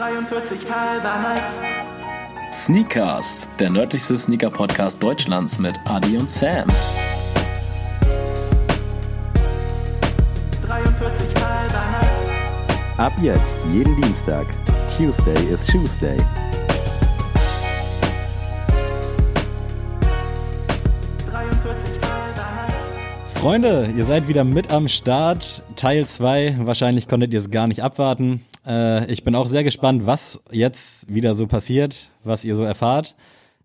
43 halber nice. Sneakcast, der nördlichste Sneaker-Podcast Deutschlands mit Adi und Sam. 43 halber nice. Ab jetzt, jeden Dienstag. Tuesday is Tuesday. 43 halber nice. Freunde, ihr seid wieder mit am Start. Teil 2. Wahrscheinlich konntet ihr es gar nicht abwarten. Äh, ich bin auch sehr gespannt, was jetzt wieder so passiert, was ihr so erfahrt.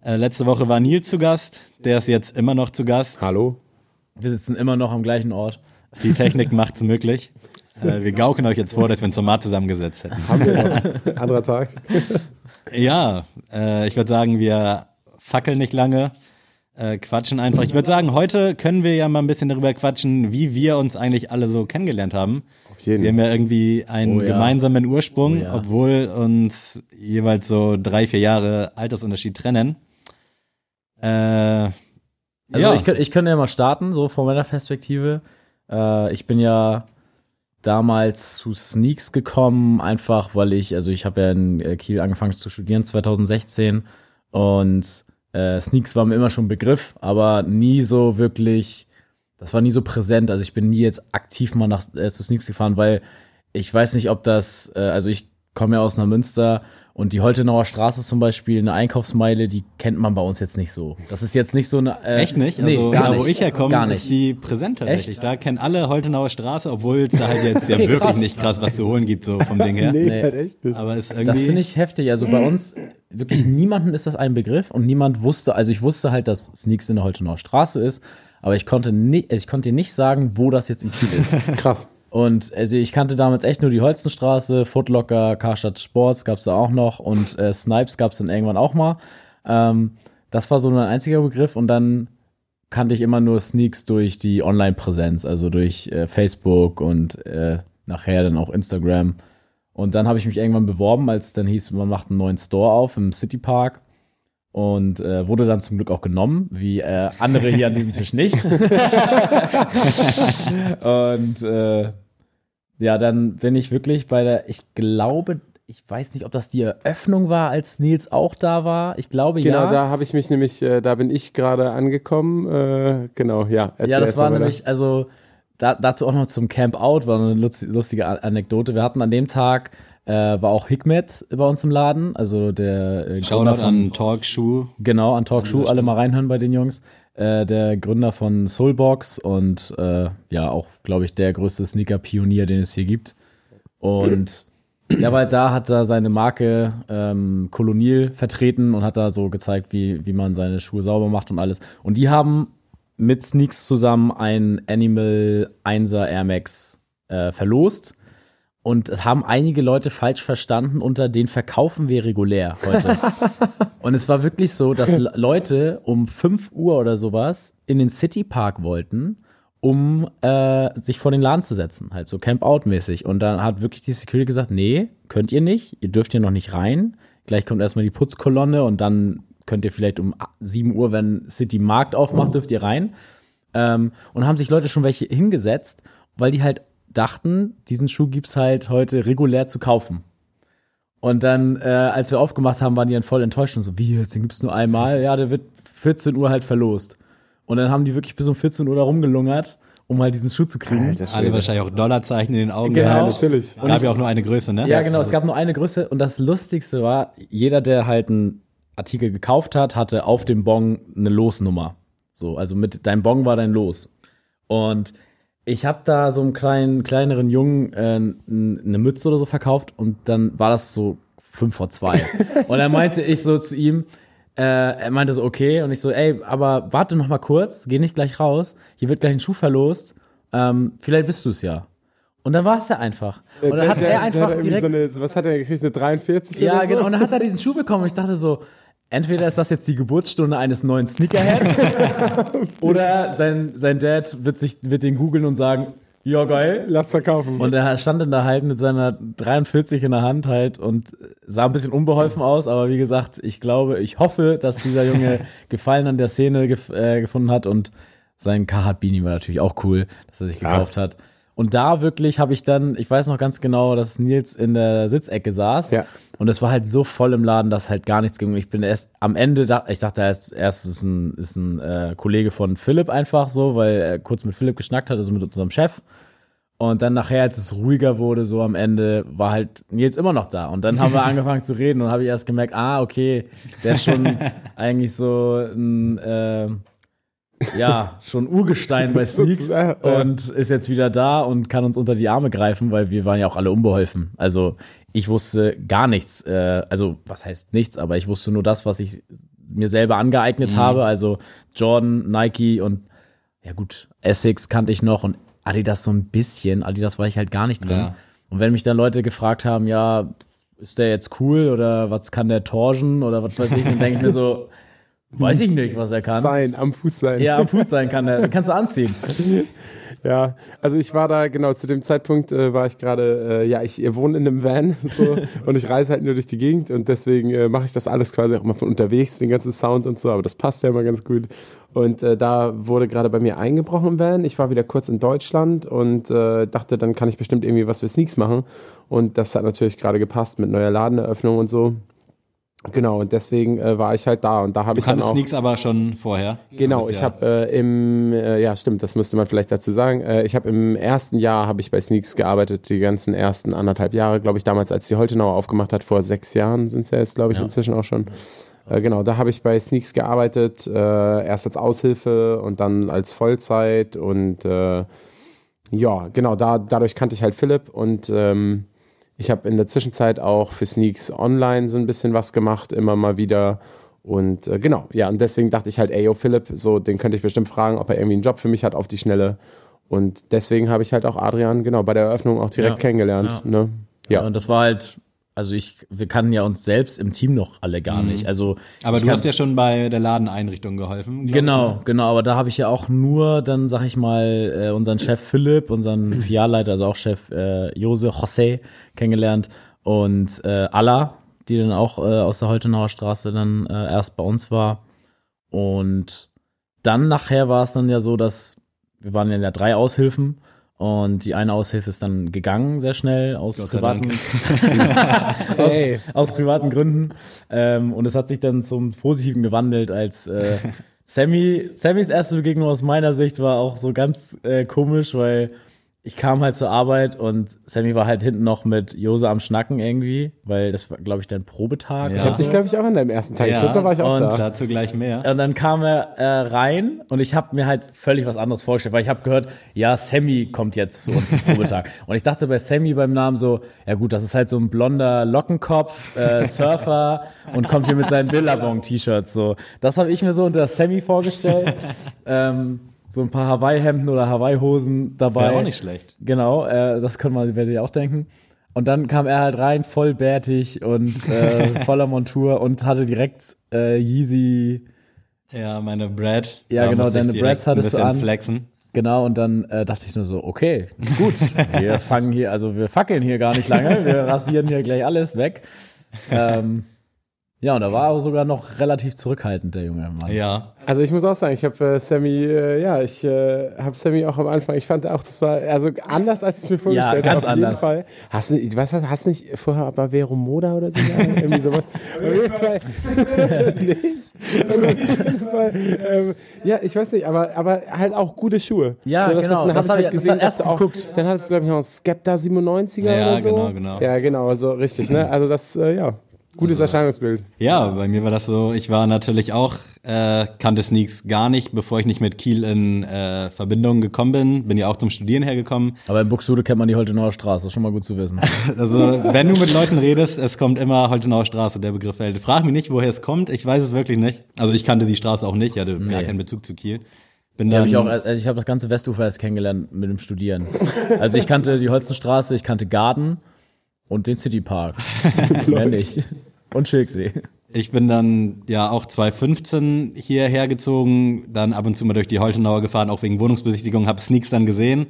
Äh, letzte Woche war Nils zu Gast. Der ist jetzt immer noch zu Gast. Hallo? Wir sitzen immer noch am gleichen Ort. Die Technik macht's möglich. Äh, wir gaukeln euch jetzt vor, dass wir uns normal zusammengesetzt hätten. Haben wir noch? Anderer Tag. Ja, äh, ich würde sagen, wir fackeln nicht lange, äh, quatschen einfach. Ich würde sagen, heute können wir ja mal ein bisschen darüber quatschen, wie wir uns eigentlich alle so kennengelernt haben. Auf jeden Wir haben ja irgendwie einen Oh ja. gemeinsamen Ursprung, Oh ja. obwohl uns jeweils so drei, vier Jahre Altersunterschied trennen. Äh, Also ja. ich, ich könnte ja mal starten, so von meiner Perspektive. Äh, ich bin ja damals zu Sneaks gekommen, einfach weil ich, also ich habe ja in äh, Kiel angefangen zu studieren 2016 und äh, Sneaks war mir immer schon ein Begriff, aber nie so wirklich, das war nie so präsent. Also ich bin nie jetzt aktiv mal nach, äh, zu Sneaks gefahren, weil ich weiß nicht, ob das, äh, also ich komme ja aus Neumünster und die Holtenauer Straße zum Beispiel, eine Einkaufsmeile, die kennt man bei uns jetzt nicht so. Das ist jetzt nicht so eine. Äh, Echt nicht? Nee, Also gar da, nicht. wo ich herkomme, gar ist nicht. die präsent tatsächlich. Echt? Da kennen alle Holtenauer Straße, obwohl es da halt jetzt ja wirklich krass. nicht krass was zu holen gibt, so vom Ding her. Nee, Nee. halt echt nicht. Aber ist irgendwie. Das finde ich heftig. Also bei uns wirklich niemanden ist das ein Begriff und niemand wusste, also ich wusste halt, dass Sneaks in der Holtenauer Straße ist, aber ich konnte nicht, ich konnte dir nicht sagen, wo das jetzt in Kiel ist. Krass. Und also ich kannte damals echt nur die Holzenstraße, Footlocker, Karstadt Sports gab es da auch noch und äh, Snipes gab es dann irgendwann auch mal. Ähm, das war so mein einziger Begriff und dann kannte ich immer nur Sneaks durch die Online-Präsenz, also durch äh, Facebook und äh, nachher dann auch Instagram. Und dann habe ich mich irgendwann beworben, als dann hieß, man macht einen neuen Store auf im City Park. Und äh, wurde dann zum Glück auch genommen, wie äh, andere hier an diesem Tisch nicht. und äh, ja, dann bin ich wirklich bei der, ich glaube, ich weiß nicht, ob das die Eröffnung war, als Nils auch da war. Ich glaube Genau, ja. da habe ich mich nämlich, äh, da bin ich gerade angekommen. Äh, genau, ja. Ja, das war nämlich, also da, dazu auch noch zum Camp Out, war eine lustige Anekdote. Wir hatten an dem Tag, äh, war auch Hikmet bei uns im Laden, also der äh, Shoutout Gründer von, an Talkshoe. genau, an Talkshoe, alle mal reinhören bei den Jungs. Äh, der Gründer von Soulbox und äh, ja, auch, glaube ich, der größte Sneaker-Pionier, den es hier gibt. Und der war halt da, hat da seine Marke ähm, Kolonil vertreten und hat da so gezeigt, wie, wie man seine Schuhe sauber macht und alles. Und die haben mit Sneaks zusammen ein Animal 1er Air Max äh, verlost. Und es haben einige Leute falsch verstanden unter den verkaufen wir regulär heute. und es war wirklich so, dass Le- Leute um 5 Uhr oder sowas in den City Park wollten, um äh, sich vor den Laden zu setzen, halt so Camp-Out-mäßig. Und dann hat wirklich die Security gesagt, nee, könnt ihr nicht, ihr dürft hier noch nicht rein. Gleich kommt erstmal die Putzkolonne und dann könnt ihr vielleicht um 7 Uhr, wenn City Markt aufmacht, dürft ihr rein. Ähm, und haben sich Leute schon welche hingesetzt, weil die halt dachten, diesen Schuh gibt's halt heute regulär zu kaufen. Und dann, äh, als wir aufgemacht haben, waren die dann voll enttäuscht und so, wie jetzt, den gibt's nur einmal? Ja, der wird 14 Uhr halt verlost. Und dann haben die wirklich bis um 14 Uhr da rumgelungert, um halt diesen Schuh zu kriegen. Alter Alle wahrscheinlich auch Dollarzeichen in den Augen Genau. Ja, gehabt. natürlich. Gab ja auch nur eine Größe, ne? Ja, genau. Es gab nur eine Größe und das Lustigste war, jeder, der halt einen Artikel gekauft hat, hatte auf dem Bon eine Losnummer. So, also mit deinem Bon war dein Los. Und ich habe da so einem kleinen, kleineren Jungen äh, eine Mütze oder so verkauft und dann war das so fünf vor zwei. und dann meinte ich so zu ihm, äh, er meinte so, okay, und ich so, ey, aber warte noch mal kurz, geh nicht gleich raus, hier wird gleich ein Schuh verlost, ähm, vielleicht bist du es ja. Und dann war es ja einfach. Und dann hat der- er einfach direkt So eine, was hat er gekriegt? Eine 43 ja, oder so? genau. Und dann hat er diesen Schuh bekommen. Und ich dachte so, entweder ist das jetzt die Geburtsstunde eines neuen Sneakerheads oder sein, sein Dad wird, sich, wird den googeln und sagen, ja, geil. Lass verkaufen. Und er stand dann da halt mit seiner 43 in der Hand halt und sah ein bisschen unbeholfen aus, aber wie gesagt, ich glaube, ich hoffe, dass dieser Junge Gefallen an der Szene gef äh, gefunden hat und sein Carhartt Beanie war natürlich auch cool, dass er sich gekauft hat. Und da wirklich habe ich dann, ich weiß noch ganz genau, dass Nils in der Sitzecke saß. Ja. Und es war halt so voll im Laden, dass halt gar nichts ging. Ich bin erst am Ende, da, ich dachte erst, erst ist ein, ist ein äh, Kollege von Philipp einfach so, weil er kurz mit Philipp geschnackt hat, also mit unserem Chef. Und dann nachher, als es ruhiger wurde, so am Ende, war halt Nils immer noch da. Und dann haben wir angefangen zu reden und habe ich erst gemerkt, ah, okay, der ist schon eigentlich so ein, äh, ja, schon Urgestein bei Sneaks und ist jetzt wieder da und kann uns unter die Arme greifen, weil wir waren ja auch alle unbeholfen. Also ich wusste gar nichts, äh, also was heißt nichts, aber ich wusste nur das, was ich mir selber angeeignet habe. Also Jordan, Nike und ja gut, Essex kannte ich noch und Adidas so ein bisschen. Adidas war ich halt gar nicht drin. Ja. Und wenn mich dann Leute gefragt haben, ja, ist der jetzt cool oder was kann der torschen oder was weiß ich, dann denke ich mir so, weiß ich nicht, was er kann. Sein, am Fuß sein. Ja, am Fuß sein kann er, kannst du anziehen. Ja, also ich war da, genau, zu dem Zeitpunkt äh, war ich gerade, äh, ja, ich wohne in einem Van so, und ich reise halt nur durch die Gegend und deswegen äh, mache ich das alles quasi auch immer von unterwegs, den ganzen Sound und so, aber das passt ja immer ganz gut. Und äh, da wurde gerade bei mir eingebrochen im Van. Ich war wieder kurz in Deutschland und äh, dachte, dann kann ich bestimmt irgendwie was für Sneaks machen. Und das hat natürlich gerade gepasst mit neuer Ladeneröffnung und so. Genau, und deswegen äh, war ich halt da und da habe ich dann auch. Sneaks aber schon vorher. Genau, ich habe äh, im, äh, ja stimmt, das müsste man vielleicht dazu sagen. Äh, ich habe im ersten Jahr habe ich bei Sneaks gearbeitet, die ganzen ersten anderthalb Jahre, glaube ich, damals, als die Holtenauer aufgemacht hat, vor sechs Jahren sind es ja jetzt, glaube ich, Ja. inzwischen auch schon. Äh, genau, da habe ich bei Sneaks gearbeitet, äh, erst als Aushilfe und dann als Vollzeit und ja, genau, da, dadurch kannte ich halt Philipp und ähm, ich habe in der Zwischenzeit auch für Sneaks online so ein bisschen was gemacht, immer mal wieder. Und äh, genau, ja, und deswegen dachte ich halt, ey, yo, Philipp, so, den könnte ich bestimmt fragen, ob er irgendwie einen Job für mich hat auf die Schnelle. Und deswegen habe ich halt auch Adrian, genau, bei der Eröffnung auch direkt Ja, kennengelernt. ja. Ne? Ja. Ja. Und das war halt, also ich, wir kannten ja uns selbst im Team noch alle gar nicht. Also Aber du hast ja schon bei der Ladeneinrichtung geholfen. Genau, ich, ne? genau, aber da habe ich ja auch nur, dann sag ich mal, äh, unseren Chef Philipp, unseren Filialleiter, also auch Chef äh, Jose José kennengelernt und äh, Alla, die dann auch äh, aus der Holtenauer Straße dann äh, erst bei uns war. Und dann nachher war es dann ja so, dass wir waren ja drei Aushilfen und die eine Aushilfe ist dann gegangen sehr schnell aus Gott privaten aus, Hey. aus privaten Gründen. Ähm, und es hat sich dann zum Positiven gewandelt, als äh, Sammy, Sammys erste Begegnung aus meiner Sicht war auch so ganz äh, komisch, weil ich kam halt zur Arbeit und Sammy war halt hinten noch mit Jose am Schnacken irgendwie, weil das war, glaube ich, dein Probetag. Ja. Ich habe dich, glaube ich, auch an deinem ersten Tag. ich Ja, glaube, da war ich auch und da. Dazu gleich mehr. Und dann kam er äh, rein und ich habe mir halt völlig was anderes vorgestellt, weil ich habe gehört, ja, Sammy kommt jetzt zu uns zum Probetag. und ich dachte bei Sammy beim Namen so, ja gut, das ist halt so ein blonder Lockenkopf, äh, Surfer und kommt hier mit seinen Billabong-T-Shirts. So, das habe ich mir so unter Sammy vorgestellt. ähm, so ein paar Hawaii-Hemden oder Hawaii-Hosen dabei. Wäre auch nicht schlecht. Genau, äh, das könnte man, werdet ihr auch denken. Und dann kam er halt rein, voll bärtig und äh, voller Montur und hatte direkt äh, Yeezy, Ja, meine Brad. Ja, Da genau, deine Brads hattest du an. flexen. genau, und dann äh, dachte ich nur so, okay, gut, wir fangen hier, also wir fackeln hier gar nicht lange, wir rasieren hier gleich alles weg. Ähm, ja, und da war er sogar noch relativ zurückhaltend, der junge Mann. Ja. Also ich muss auch sagen, ich habe äh, Sammy, äh, ja, ich äh, habe Sammy auch am Anfang, ich fand auch, das war also anders, als ich es mir vorgestellt ganz habe. Auf jeden anders. Fall. Hast du, was hast, hast du nicht vorher bei Vero Moda oder so? Irgendwie sowas. Auf jeden Fall nicht. Auf jeden Fall, ähm, ja, ich weiß nicht, aber, aber halt auch gute Schuhe. Ja, das, genau, dann das ich halt ich- das gesehen, hat erst dass du auch, geguckt. dann hattest du, glaube ich, noch einen Skepta 97er Ja, oder so. genau, genau. Ja, genau, so richtig, ne? Also das, äh, ja, gutes Erscheinungsbild. Ja, bei mir war das so, ich war natürlich auch, äh, kannte Sneaks gar nicht, bevor ich nicht mit Kiel in äh, Verbindung gekommen bin. Bin ja auch zum Studieren hergekommen. Aber in Buxtehude kennt man die Holtenauer Straße, das ist schon mal gut zu wissen. Also, wenn du mit Leuten redest, es kommt immer Holtenauer Straße, der Begriff fällt. Frag mich nicht, woher es kommt, ich weiß es wirklich nicht. Also, ich kannte die Straße auch nicht, ich hatte gar Nee. keinen Bezug zu Kiel. Bin dann, hab ich auch, also ich habe das ganze Westufer erst kennengelernt mit dem Studieren. Also ich kannte die Holzenstraße, ich kannte Garden und den Citypark. Mehr nicht. Und Schilksee. Ich bin dann ja auch 2015 hierher gezogen, dann ab und zu mal durch die Holtenauer gefahren, auch wegen Wohnungsbesichtigung, habe Sneaks dann gesehen.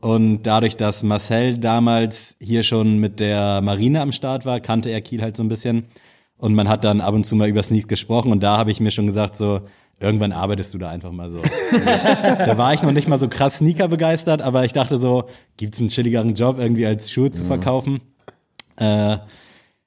Und dadurch, dass Marcel damals hier schon mit der Marine am Start war, kannte er Kiel halt so ein bisschen. Und man hat dann ab und zu mal über Sneaks gesprochen und da habe ich mir schon gesagt, so, irgendwann arbeitest du da einfach mal so. da war ich noch nicht mal so krass Sneaker begeistert, aber ich dachte so, gibt's einen chilligeren Job, irgendwie als Schuhe zu verkaufen? Äh,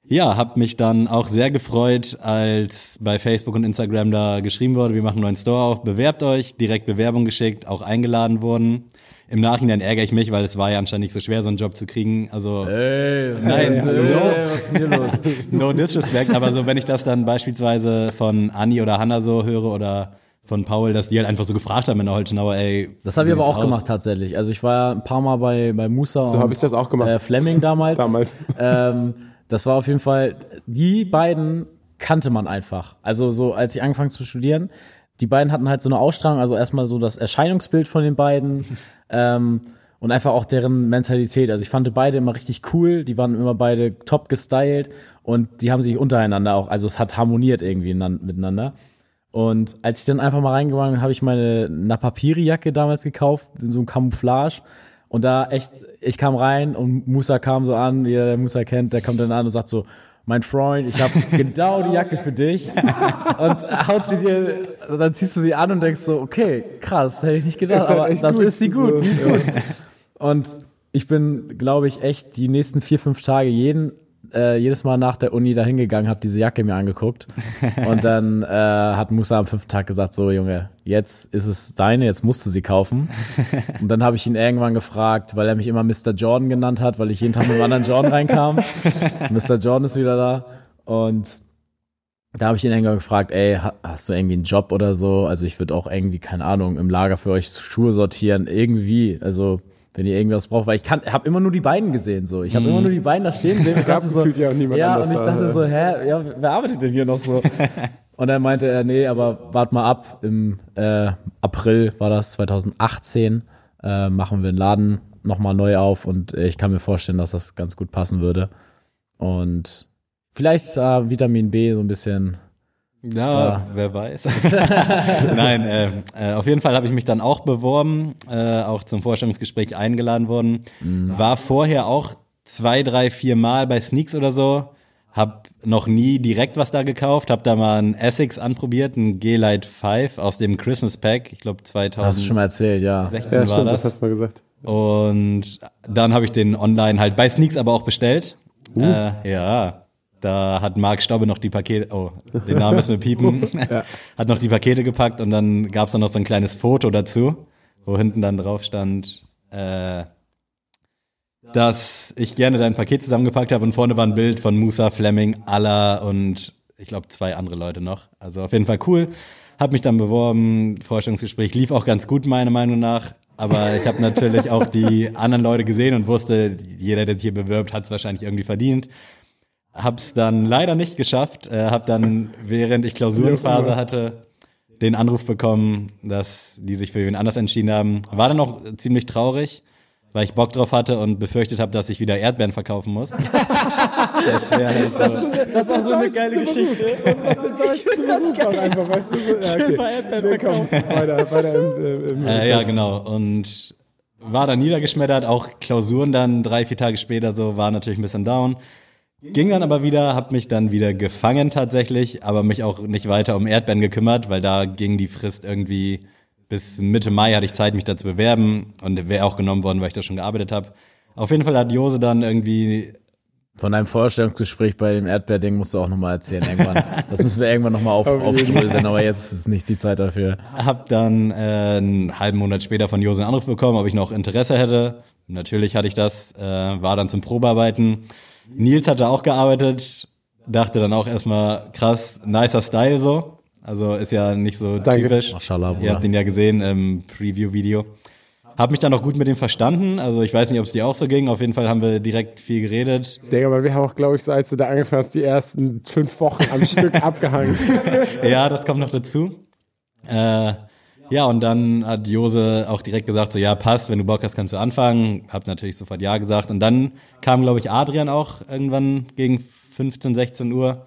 ja, hab mich dann auch sehr gefreut, als bei Facebook und Instagram da geschrieben wurde, wir machen einen neuen Store auf, bewerbt euch, direkt Bewerbung geschickt, auch eingeladen wurden. Im Nachhinein ärgere ich mich, weil es war ja anscheinend nicht so schwer, so einen Job zu kriegen. Also Ey, was, Nein, ey, hallo. was ist denn hier los? no disrespect, aber so wenn ich das dann beispielsweise von Anni oder Hanna so höre oder von Paul, dass die halt einfach so gefragt haben in der Holtenauer, ey. Das habe ich aber auch aus? gemacht tatsächlich. Also ich war ja ein paar Mal bei, bei Musa So und habe ich das auch gemacht. äh, Fleming damals. Damals. Ähm, das war auf jeden Fall, die beiden kannte man einfach. Also so, als ich angefangen zu studieren, die beiden hatten halt so eine Ausstrahlung, also erstmal so das Erscheinungsbild von den beiden ähm, und einfach auch deren Mentalität. Also ich fand beide immer richtig cool, die waren immer beide top gestylt und die haben sich untereinander auch, also es hat harmoniert irgendwie inan- miteinander. Und als ich dann einfach mal reingegangen bin, habe ich meine Napapiri-Jacke damals gekauft, in so einem Camouflage. Und da echt, ich kam rein und Musa kam so an, jeder, der Musa kennt, der kommt dann an und sagt so, mein Freund, ich habe genau die Jacke für dich. Und haut sie dir, dann ziehst du sie an und denkst so, okay, krass, hätte ich nicht gedacht, aber das ist sie gut, die ist gut. Und ich bin, glaube ich, echt die nächsten vier, fünf Tage jeden, äh, jedes Mal nach der Uni da hingegangen, habe diese Jacke mir angeguckt. Und dann äh, hat Musa am fünften Tag gesagt, so Junge, jetzt ist es deine, jetzt musst du sie kaufen. Und dann habe ich ihn irgendwann gefragt, weil er mich immer Mr. Jordan genannt hat, weil ich jeden Tag mit einem anderen Jordan reinkam. Mr. Jordan ist wieder da. Und da habe ich ihn irgendwann gefragt, ey, ha- hast du irgendwie einen Job oder so? Also ich würde auch irgendwie, keine Ahnung, im Lager für euch Schuhe sortieren, irgendwie. Also wenn ihr irgendwas braucht, weil ich kann, habe immer nur die beiden gesehen so. Ich habe immer nur die beiden da stehen sehen. Ich dachte so, ja ja, und ich da. dachte so, hä, ja, wer arbeitet denn hier noch so? und dann meinte er, nee, aber wart mal ab. Im äh, April war das 2018, äh, machen wir den Laden nochmal neu auf und äh, ich kann mir vorstellen, dass das ganz gut passen würde. Und vielleicht äh, Vitamin B so ein bisschen. Ja, wer weiß. Nein, äh, äh, auf jeden Fall habe ich mich dann auch beworben, äh, auch zum Vorstellungsgespräch eingeladen worden. War vorher auch zwei, drei, vier Mal bei Sneaks oder so. Hab noch nie direkt was da gekauft, hab da mal einen Essex anprobiert, einen G-Lite 5 aus dem Christmas Pack, ich glaube Hast du schon mal erzählt, ja. 2016 Ja, war stimmt, das. das hast du mal gesagt. Und dann habe ich den online halt bei Sneaks aber auch bestellt. Äh, ja, da hat Marc Staube noch die Pakete, oh, den Namen müssen wir piepen, hat noch die Pakete gepackt und dann gab es dann noch so ein kleines Foto dazu, wo hinten dann drauf stand, äh, dass ich gerne dein Paket zusammengepackt habe und vorne war ein Bild von Musa, Fleming, Allah und ich glaube zwei andere Leute noch. Also auf jeden Fall cool. Hab mich dann beworben, Vorstellungsgespräch lief auch ganz gut meiner Meinung nach. Aber ich habe natürlich auch die anderen Leute gesehen und wusste, jeder, der sich hier bewirbt, hat es wahrscheinlich irgendwie verdient. Hab's dann leider nicht geschafft. Äh, hab dann, während ich Klausurenphase hatte, den Anruf bekommen, dass die sich für wen anders entschieden haben. War dann auch ziemlich traurig, weil ich Bock drauf hatte und befürchtet habe, dass ich wieder Erdbeeren verkaufen muss. das wäre halt so. Das ist auch so eine geile Geschichte. einfach, weißt du, so, ja, okay. Erdbeeren Nee, komm, weiter, weiter im, im Äh, ja, genau. Und war dann niedergeschmettert, auch Klausuren dann drei, vier Tage später so, war natürlich ein bisschen down. Ging dann aber wieder, hab mich dann wieder gefangen tatsächlich, aber mich auch nicht weiter um Erdbeeren gekümmert, weil da ging die Frist irgendwie bis Mitte Mai hatte ich Zeit, mich da zu bewerben und wäre auch genommen worden, weil ich da schon gearbeitet habe. Auf jeden Fall hat Jose dann irgendwie Von deinem Vorstellungsgespräch bei dem Erdbeerding musst du auch nochmal erzählen irgendwann. Das müssen wir irgendwann nochmal auf, aufdröseln, aber jetzt ist nicht die Zeit dafür. Hab dann äh, einen halben Monat später von Jose einen Anruf bekommen, ob ich noch Interesse hätte. Natürlich hatte ich das, äh, war dann zum Probearbeiten. Nils hatte auch gearbeitet, dachte dann auch erstmal krass, nicer Style so. Also ist ja nicht so Danke. typisch. Mashallah, Ihr habt ihn ja gesehen im Preview-Video. Hab mich dann auch gut mit ihm verstanden. Also ich weiß nicht, ob es dir auch so ging. Auf jeden Fall haben wir direkt viel geredet. Digga, aber wir haben auch, glaube ich, so als du da angefangen hast, die ersten fünf Wochen am Stück abgehangen. ja, das kommt noch dazu. Äh, ja, und dann hat Jose auch direkt gesagt, so ja, passt, wenn du Bock hast, kannst du anfangen. Hab natürlich sofort ja gesagt. Und dann kam, glaube ich, Adrian auch irgendwann gegen 15, 16 Uhr.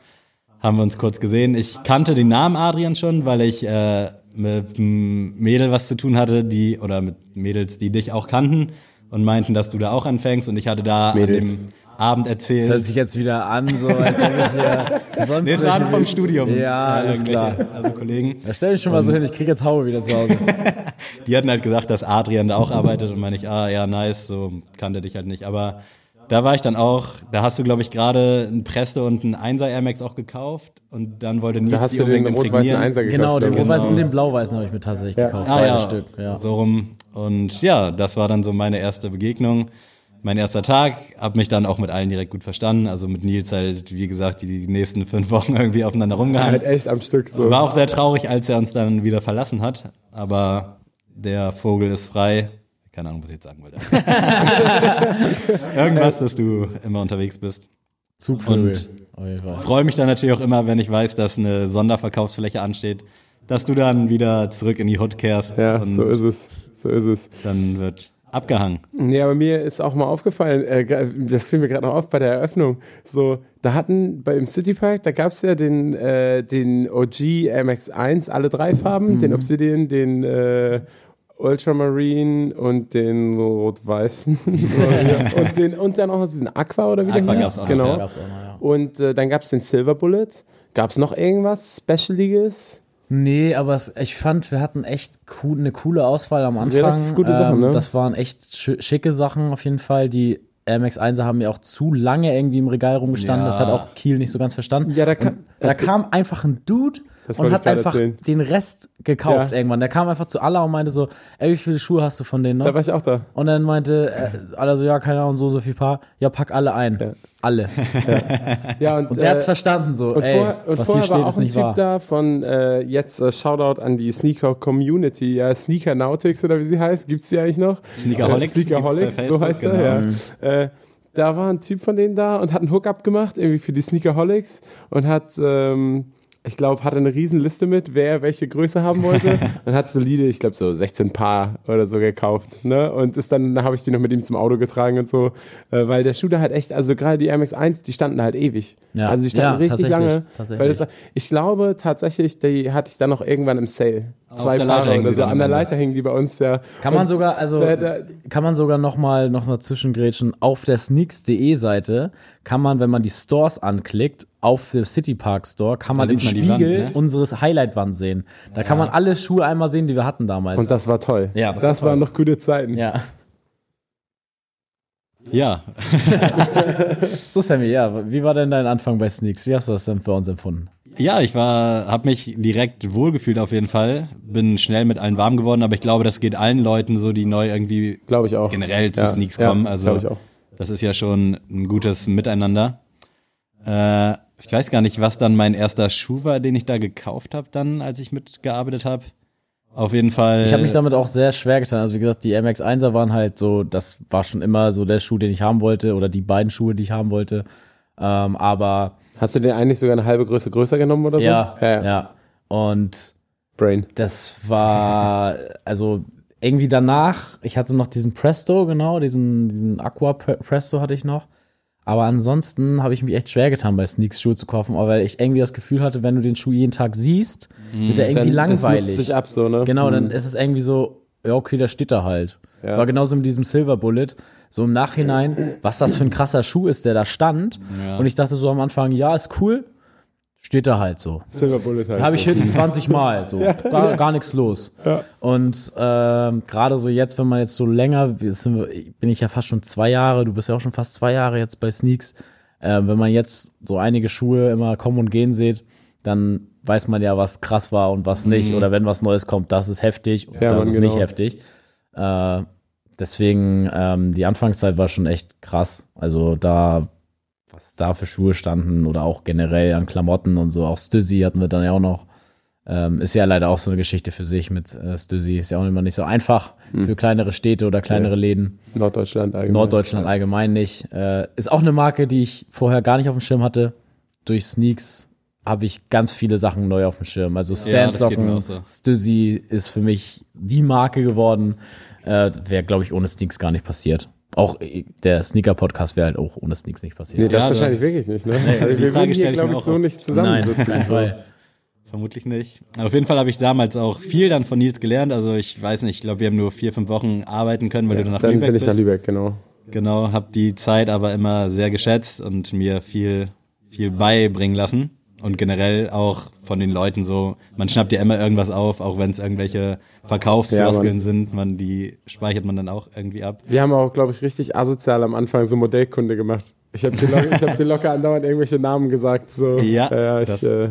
Haben wir uns kurz gesehen. Ich kannte den Namen Adrian schon, weil ich äh, mit einem Mädel was zu tun hatte, die, oder mit Mädels, die dich auch kannten und meinten, dass du da auch anfängst. Und ich hatte da Mädels. an dem Abend Das erzählt. hört sich jetzt wieder an, so als ob ich hier sonst Nee, es waren vom Studium. Ja, alles klar. Also Kollegen. Da stell dich schon mal so hin, ich krieg jetzt Haue wieder zu Hause. Die hatten halt gesagt, dass Adrian da auch arbeitet und meine ich, ah ja, nice, so kannte dich halt nicht. Aber da war ich dann auch, da hast du, glaube ich, gerade ein Presto und ein 1er Air Max auch gekauft und dann wollte Nils Da hast du den rot-weißen. Einser gekauft. genau, den rot-weißen und den blau-weißen habe ich mir tatsächlich Ja. gekauft. Ah ja, Stück, ja. so rum. Und ja, das war dann so meine erste Begegnung. Mein erster Tag, hab mich dann auch mit allen direkt gut verstanden. Also mit Nils halt, wie gesagt, die, die nächsten fünf Wochen irgendwie aufeinander rumgehangen. Halt echt am Stück so. War auch sehr traurig, als er uns dann wieder verlassen hat. Aber der Vogel ist frei. Keine Ahnung, was ich jetzt sagen wollte. Irgendwas, dass du immer unterwegs bist. Zugvögel. Und-. Freue mich dann natürlich auch immer, wenn ich weiß, dass eine Sonderverkaufsfläche ansteht, dass du dann wieder zurück in die Hood kehrst Ja, so ist es. So ist es. dann wird abgehangen. Nee, aber mir ist auch mal aufgefallen, äh, das fiel mir gerade noch auf bei der Eröffnung. So, da hatten beim Citypark, da gab es ja den, äh, den OG MX1, alle drei Farben, den Obsidian, den äh, Ultramarine und den rot-weißen. und, den, und dann auch noch diesen Aqua oder wie Aqua der hieß. auch noch, genau. ja, noch, ja. Und äh, dann gab es den Silver Bullet. Gab es noch irgendwas Specialiges? Nee, aber es, ich fand, wir hatten echt cool, eine coole Auswahl am Anfang. Relativ gute Sachen, ne? Das waren echt sch schicke Sachen auf jeden Fall. Die Air Max 1 haben ja auch zu lange irgendwie im Regal rumgestanden. Ja. Das hat auch Kiel nicht so ganz verstanden. Ja, da Und kam- da kam einfach ein Dude Das und hat einfach erzählen. den Rest gekauft Ja. irgendwann. Der kam einfach zu Allah und meinte so, ey, wie viele Schuhe hast du von denen noch? Da war ich auch da. Und dann meinte äh, Allah so, ja, keine Ahnung, so, so viel Paar. Ja, pack alle ein. Ja. Alle. Ja, und, Und der hat's äh, verstanden so, Und, ey, vorher, und was vorher hier steht, war auch ist ein nicht Typ wahr. da von äh, jetzt äh, Shoutout an die Sneaker Community, ja, Sneaker Nautics oder wie sie heißt, gibt's die eigentlich noch? Sneakerholics Äh, Sneakerholics, so heißt Facebook, er, genau. ja. Äh, da war ein Typ von denen da und hat einen Hookup gemacht, irgendwie für die Sneakerholics und hat, ähm, ich glaube, hatte eine riesen Liste mit, wer welche Größe haben wollte und hat solide, ich glaube, so 16 Paar oder so gekauft. Ne? Und ist dann, habe ich die noch mit ihm zum Auto getragen und so, äh, weil der Schuh da halt echt, also gerade die MX1, die standen halt ewig. Ja. Also die standen Ja, richtig tatsächlich, lange. tatsächlich. Weil das, ich glaube tatsächlich, die hatte ich dann noch irgendwann im Sale. Zwei Paare hängen oder so. An der. Leiter hängen die bei uns ja. Kann man sogar, also da- da- kann man sogar nochmal noch mal zwischengrätschen. Auf der sneaks.de Seite kann man, wenn man die Stores anklickt, auf dem City Park Store, kann man den die Wand, Spiegel ne? unseres Highlight-Wand sehen. Da kann man alle Schuhe einmal sehen, die wir hatten damals. Und das war toll. Ja, das das, war toll. waren noch gute Zeiten. ja. Ja, So, Sammy, ja, wie war denn dein Anfang bei Sneaks? Wie hast du das denn für uns empfunden? Ja, ich war, habe mich direkt wohlgefühlt auf jeden Fall. Bin schnell mit allen warm geworden, aber ich glaube, das geht allen Leuten so, die neu irgendwie Glaube ich auch. generell zu Ja, Sneaks ja, kommen. Also ich auch. das ist ja schon ein gutes Miteinander. Äh, ich weiß gar nicht, was dann mein erster Schuh war, den ich da gekauft habe, dann, als ich mitgearbeitet habe. Auf jeden Fall. Ich habe mich damit auch sehr schwer getan. Also wie gesagt, die MX1er waren halt so, das war schon immer so der Schuh, den ich haben wollte oder die beiden Schuhe, die ich haben wollte. Ähm, aber Hast du den eigentlich sogar eine halbe Größe größer genommen oder so? ja, ja, ja, ja. Und Brain. das war, also irgendwie danach, ich hatte noch diesen Presto, genau, diesen, diesen Aqua Pre- Presto hatte ich noch. Aber ansonsten habe ich mich echt schwer getan, bei Sneaks Schuhe zu kaufen, weil ich irgendwie das Gefühl hatte, wenn du den Schuh jeden Tag siehst, wird er irgendwie Dann, Das langweilig. nutzt sich ab so, ne? Genau, dann Mhm. ist es irgendwie so, ja, okay, da steht er halt. Es Ja. war genauso mit diesem Silver Bullet. So im Nachhinein, was das für ein krasser Schuh ist, der da stand. Ja. Und ich dachte so am Anfang, ja, ist cool. Steht da halt so. Silver Bullet halt. Habe ich hinten 20 Mal, so. Gar, gar nichts los. Ja. Und ähm, gerade so jetzt, wenn man jetzt so länger, bin ich ja fast schon zwei Jahre, du bist ja auch schon fast zwei Jahre jetzt bei Sneaks. Äh, wenn man jetzt so einige Schuhe immer kommen und gehen sieht, dann weiß man ja, was krass war und was nicht. Oder wenn was Neues kommt, das ist heftig und Ja, das Mann, ist genau. nicht heftig. Äh, deswegen, ähm, die Anfangszeit war schon echt krass. Also da, was da für Schuhe standen oder auch generell an Klamotten und so. Auch Stüssi hatten wir dann ja auch noch. Ähm, ist ja leider auch so eine Geschichte für sich mit äh, Stüssi. Ist ja auch immer nicht so einfach für kleinere Städte oder kleinere Ja. Läden. Norddeutschland allgemein. Norddeutschland allgemein nicht. Äh, ist auch eine Marke, die ich vorher gar nicht auf dem Schirm hatte. Durch Sneaks habe ich ganz viele Sachen neu auf dem Schirm. Also Ja, mir Stand-Socken, auch so. Stüssi ist für mich die Marke geworden. Äh, wäre, glaube ich, ohne Sneaks gar nicht passiert. Auch äh, der Sneaker-Podcast wäre halt auch ohne Sneaks nicht passiert. Nee, das Ja, wahrscheinlich wirklich nicht, ne? also die wir Frage würden hier, glaube ich, so oft. nicht Nein, zusammensitzen. auf keinen so. Vermutlich nicht. Auf jeden Fall habe ich damals auch viel dann von Nils gelernt. Also ich weiß nicht, ich glaube, wir haben nur vier, fünf Wochen arbeiten können, weil du dann nach Dann Lübeck bin ich nach bist. Lübeck, genau. Genau, habe die Zeit aber immer sehr geschätzt und mir viel, viel beibringen lassen. Und generell auch von den Leuten so, man schnappt ja immer irgendwas auf, auch wenn es irgendwelche Verkaufsfloskeln Ja, sind, man die speichert man dann auch irgendwie ab. Wir haben auch, glaube ich, richtig asozial am Anfang so Modellkunde gemacht. Ich habe dir, locker- ich hab dir locker andauernd irgendwelche Namen gesagt. So. Ja, äh, ich, das- äh,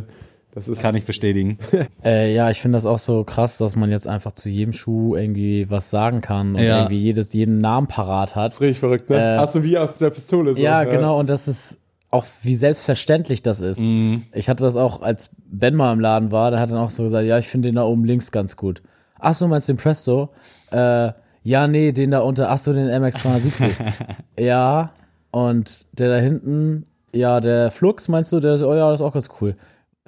das ist Kann ich bestätigen. Äh, ja, ich finde das auch so krass, dass man jetzt einfach zu jedem Schuh irgendwie was sagen kann und Ja. irgendwie jedes, jeden Namen parat hat. Das ist richtig verrückt, ne? Äh, Hast du wie aus der Pistole. So, Ja, ne? genau, und das ist auch, wie selbstverständlich das ist. Mhm. Ich hatte das auch, als Ben mal im Laden war, der hat dann auch so gesagt, ja, ich finde den da oben links ganz gut. Ach so, meinst du den Presto? Äh, ja, nee, den da unter, ach so, den MX270. ja, und der da hinten, ja, der Flux, meinst du, der ist, oh ja, das ist auch ganz cool.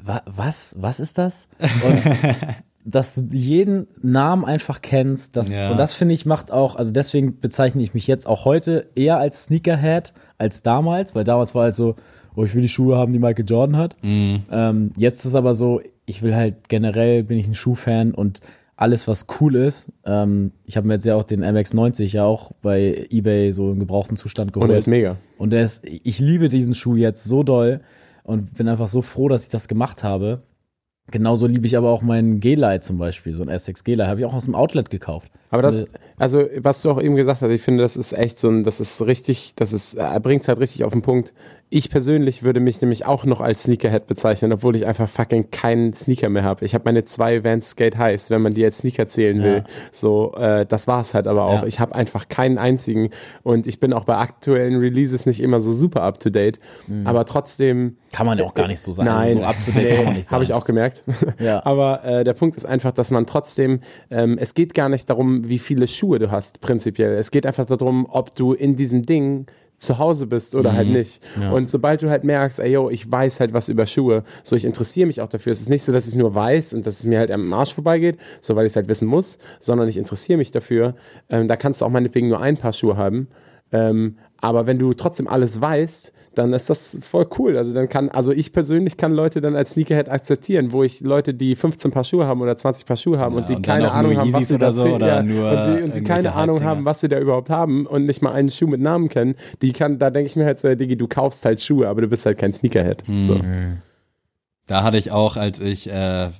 Wa was? Was ist das? Und dass du jeden Namen einfach kennst, das, Ja. und das finde ich macht auch, also deswegen bezeichne ich mich jetzt auch heute eher als Sneakerhead als damals, weil damals war halt so, oh, ich will die Schuhe haben, die Michael Jordan hat. Mhm. Ähm, jetzt ist aber so, ich will halt generell bin ich ein Schuhfan und alles, was cool ist. Ähm, ich habe mir jetzt ja auch den MX90 ja auch bei eBay so im gebrauchten Zustand geholt. Und er ist mega. Und der ist, ich liebe diesen Schuh jetzt so doll und bin einfach so froh, dass ich das gemacht habe. Genauso liebe ich aber auch meinen G-Lite zum Beispiel, so ein Essex G-Lite, habe ich auch aus dem Outlet gekauft. Aber das, Äh, also was du auch eben gesagt hast, ich finde, das ist echt so ein, das ist richtig, das ist, er bringt halt richtig auf den Punkt. Ich persönlich würde mich nämlich auch noch als Sneakerhead bezeichnen, obwohl ich einfach fucking keinen Sneaker mehr habe. Ich habe meine zwei Vans Skate Highs, wenn man die als Sneaker zählen will. Ja. So, äh, das war's halt aber auch. Ja. Ich habe einfach keinen einzigen und ich bin auch bei aktuellen Releases nicht immer so super up to date, aber trotzdem Kann man ja auch gar nicht so sagen. Nein, so up to date kann man nicht sagen. habe ich auch gemerkt. Ja. Aber äh, der Punkt ist einfach, dass man trotzdem, ähm, es geht gar nicht darum, wie viele Schuhe du hast, prinzipiell. Es geht einfach darum, ob du in diesem Ding zu Hause bist oder halt nicht. Mhm. Ja. Und sobald du halt merkst, ey yo, ich weiß halt was über Schuhe, so ich interessiere mich auch dafür. Es ist nicht so, dass ich nur weiß und dass es mir halt am Arsch vorbeigeht, so weil ich es halt wissen muss, sondern ich interessiere mich dafür. Ähm, da kannst du auch meinetwegen nur ein paar Schuhe haben. Ähm, aber wenn du trotzdem alles weißt, dann ist das voll cool. Also dann kann, also ich persönlich kann Leute dann als Sneakerhead akzeptieren, wo ich Leute, die 15 Paar Schuhe haben oder 20 Paar Schuhe haben Ja, und die und keine Ahnung haben, was sie oder da so oder ja, nur und die, und die keine Ahnung haben, was sie da überhaupt haben und nicht mal einen Schuh mit Namen kennen, die kann, da denke ich mir halt so, Digi, du kaufst halt Schuhe, aber du bist halt kein Sneakerhead. So. Da hatte ich auch, als ich äh,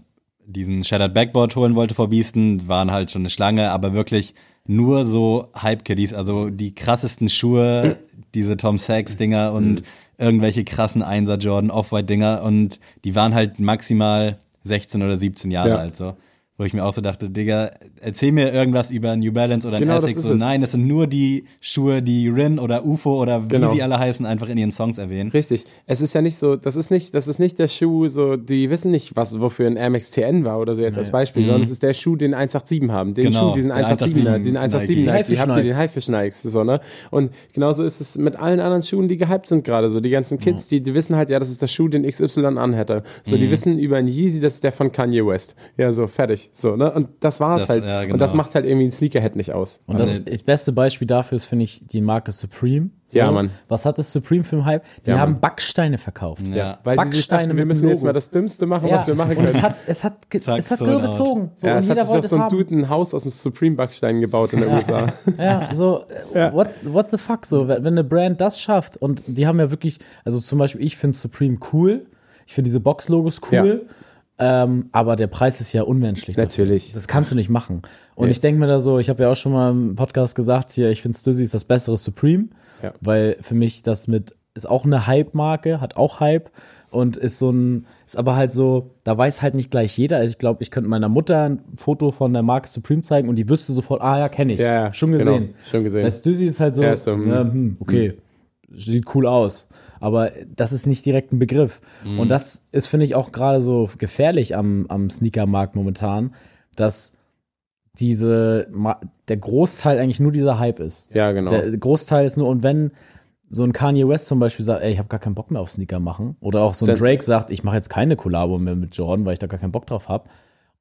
diesen Shattered Backboard holen wollte vor Beasten, waren halt schon eine Schlange, aber wirklich nur so Hype-Kiddies, also die krassesten Schuhe, diese Tom Sachs-Dinger und irgendwelche krassen Einser Jordan Off-White-Dinger und die waren halt maximal 16 oder 17 Jahre Ja. alt so. Wo ich mir auch so dachte, Digga, erzähl mir irgendwas über New Balance oder Genau, Essex. So, nein, das sind nur die Schuhe, die Rin oder UFO oder wie Genau. sie alle heißen, einfach in ihren Songs erwähnen. Richtig. Es ist ja nicht so, das ist nicht, das ist nicht der Schuh, so, die wissen nicht, was, wofür ein Air Max TN war oder so jetzt als Beispiel, sondern es ist der Schuh, den 187 haben. Den Genau, Schuh, diesen der 187er, 187 den 187 Nike. Habt ihr den Haifisch Nikes, so, ne? Und genauso ist es mit allen anderen Schuhen, die gehypt sind gerade, so. Die ganzen Kids, die, die wissen halt, ja, das ist der Schuh, den XY anhätte. So, die wissen über einen Yeezy, das ist der von Kanye West. Ja, so, fertig, so, ne? Und das war's Das- halt. ja, Und das genau. macht halt irgendwie ein Sneakerhead nicht aus. Und Also- das, das beste Beispiel dafür ist, finde ich, die Marke Supreme. Ja, Mann. Was hat das Supreme für einen Hype? Die Ja, haben Mann. Backsteine verkauft. Ja. Weil Backsteine dachten, wir müssen jetzt mal das Dümmste machen, was wir machen Und können. es hat, es hat, ge- Zack, es hat out. gezogen. So, ja, und es hat sich doch so es ein haben. Dude ein Haus aus dem Supreme-Backstein gebaut in den USA. Ja, so, äh, what, what the fuck, so, wenn wenn eine Brand das schafft und die haben ja wirklich, also zum Beispiel, ich finde Supreme cool, ich finde diese Box-Logos cool, ähm, aber der Preis ist ja unmenschlich. dafür. Natürlich. Das kannst du nicht machen. Und Nee. ich denke mir da so, ich habe ja auch schon mal im Podcast gesagt, hier, ich finde Stussy ist das bessere Supreme, Ja. weil für mich das mit, ist auch eine Hype-Marke, hat auch Hype und ist so ein, ist aber halt so, da weiß halt nicht gleich jeder. Also ich glaube, ich könnte meiner Mutter ein Foto von der Marke Supreme zeigen und die wüsste sofort, ah ja, kenne ich. Ja, schon genau, gesehen. schon gesehen. Weißt du, sie ist halt so, Ja, so, hm. ja, hm, okay, sieht cool aus. Aber das ist nicht direkt ein Begriff. Mhm. Und das ist, finde ich, auch gerade so gefährlich am, am Sneakermarkt momentan, dass diese, der Großteil eigentlich nur dieser Hype ist. Ja, genau. Der Großteil ist nur, und wenn so ein Kanye West zum Beispiel sagt, ey, ich habe gar keinen Bock mehr auf Sneaker machen, oder auch so ein Dann- Drake sagt, ich mache jetzt keine Kollabo mehr mit Jordan, weil ich da gar keinen Bock drauf habe,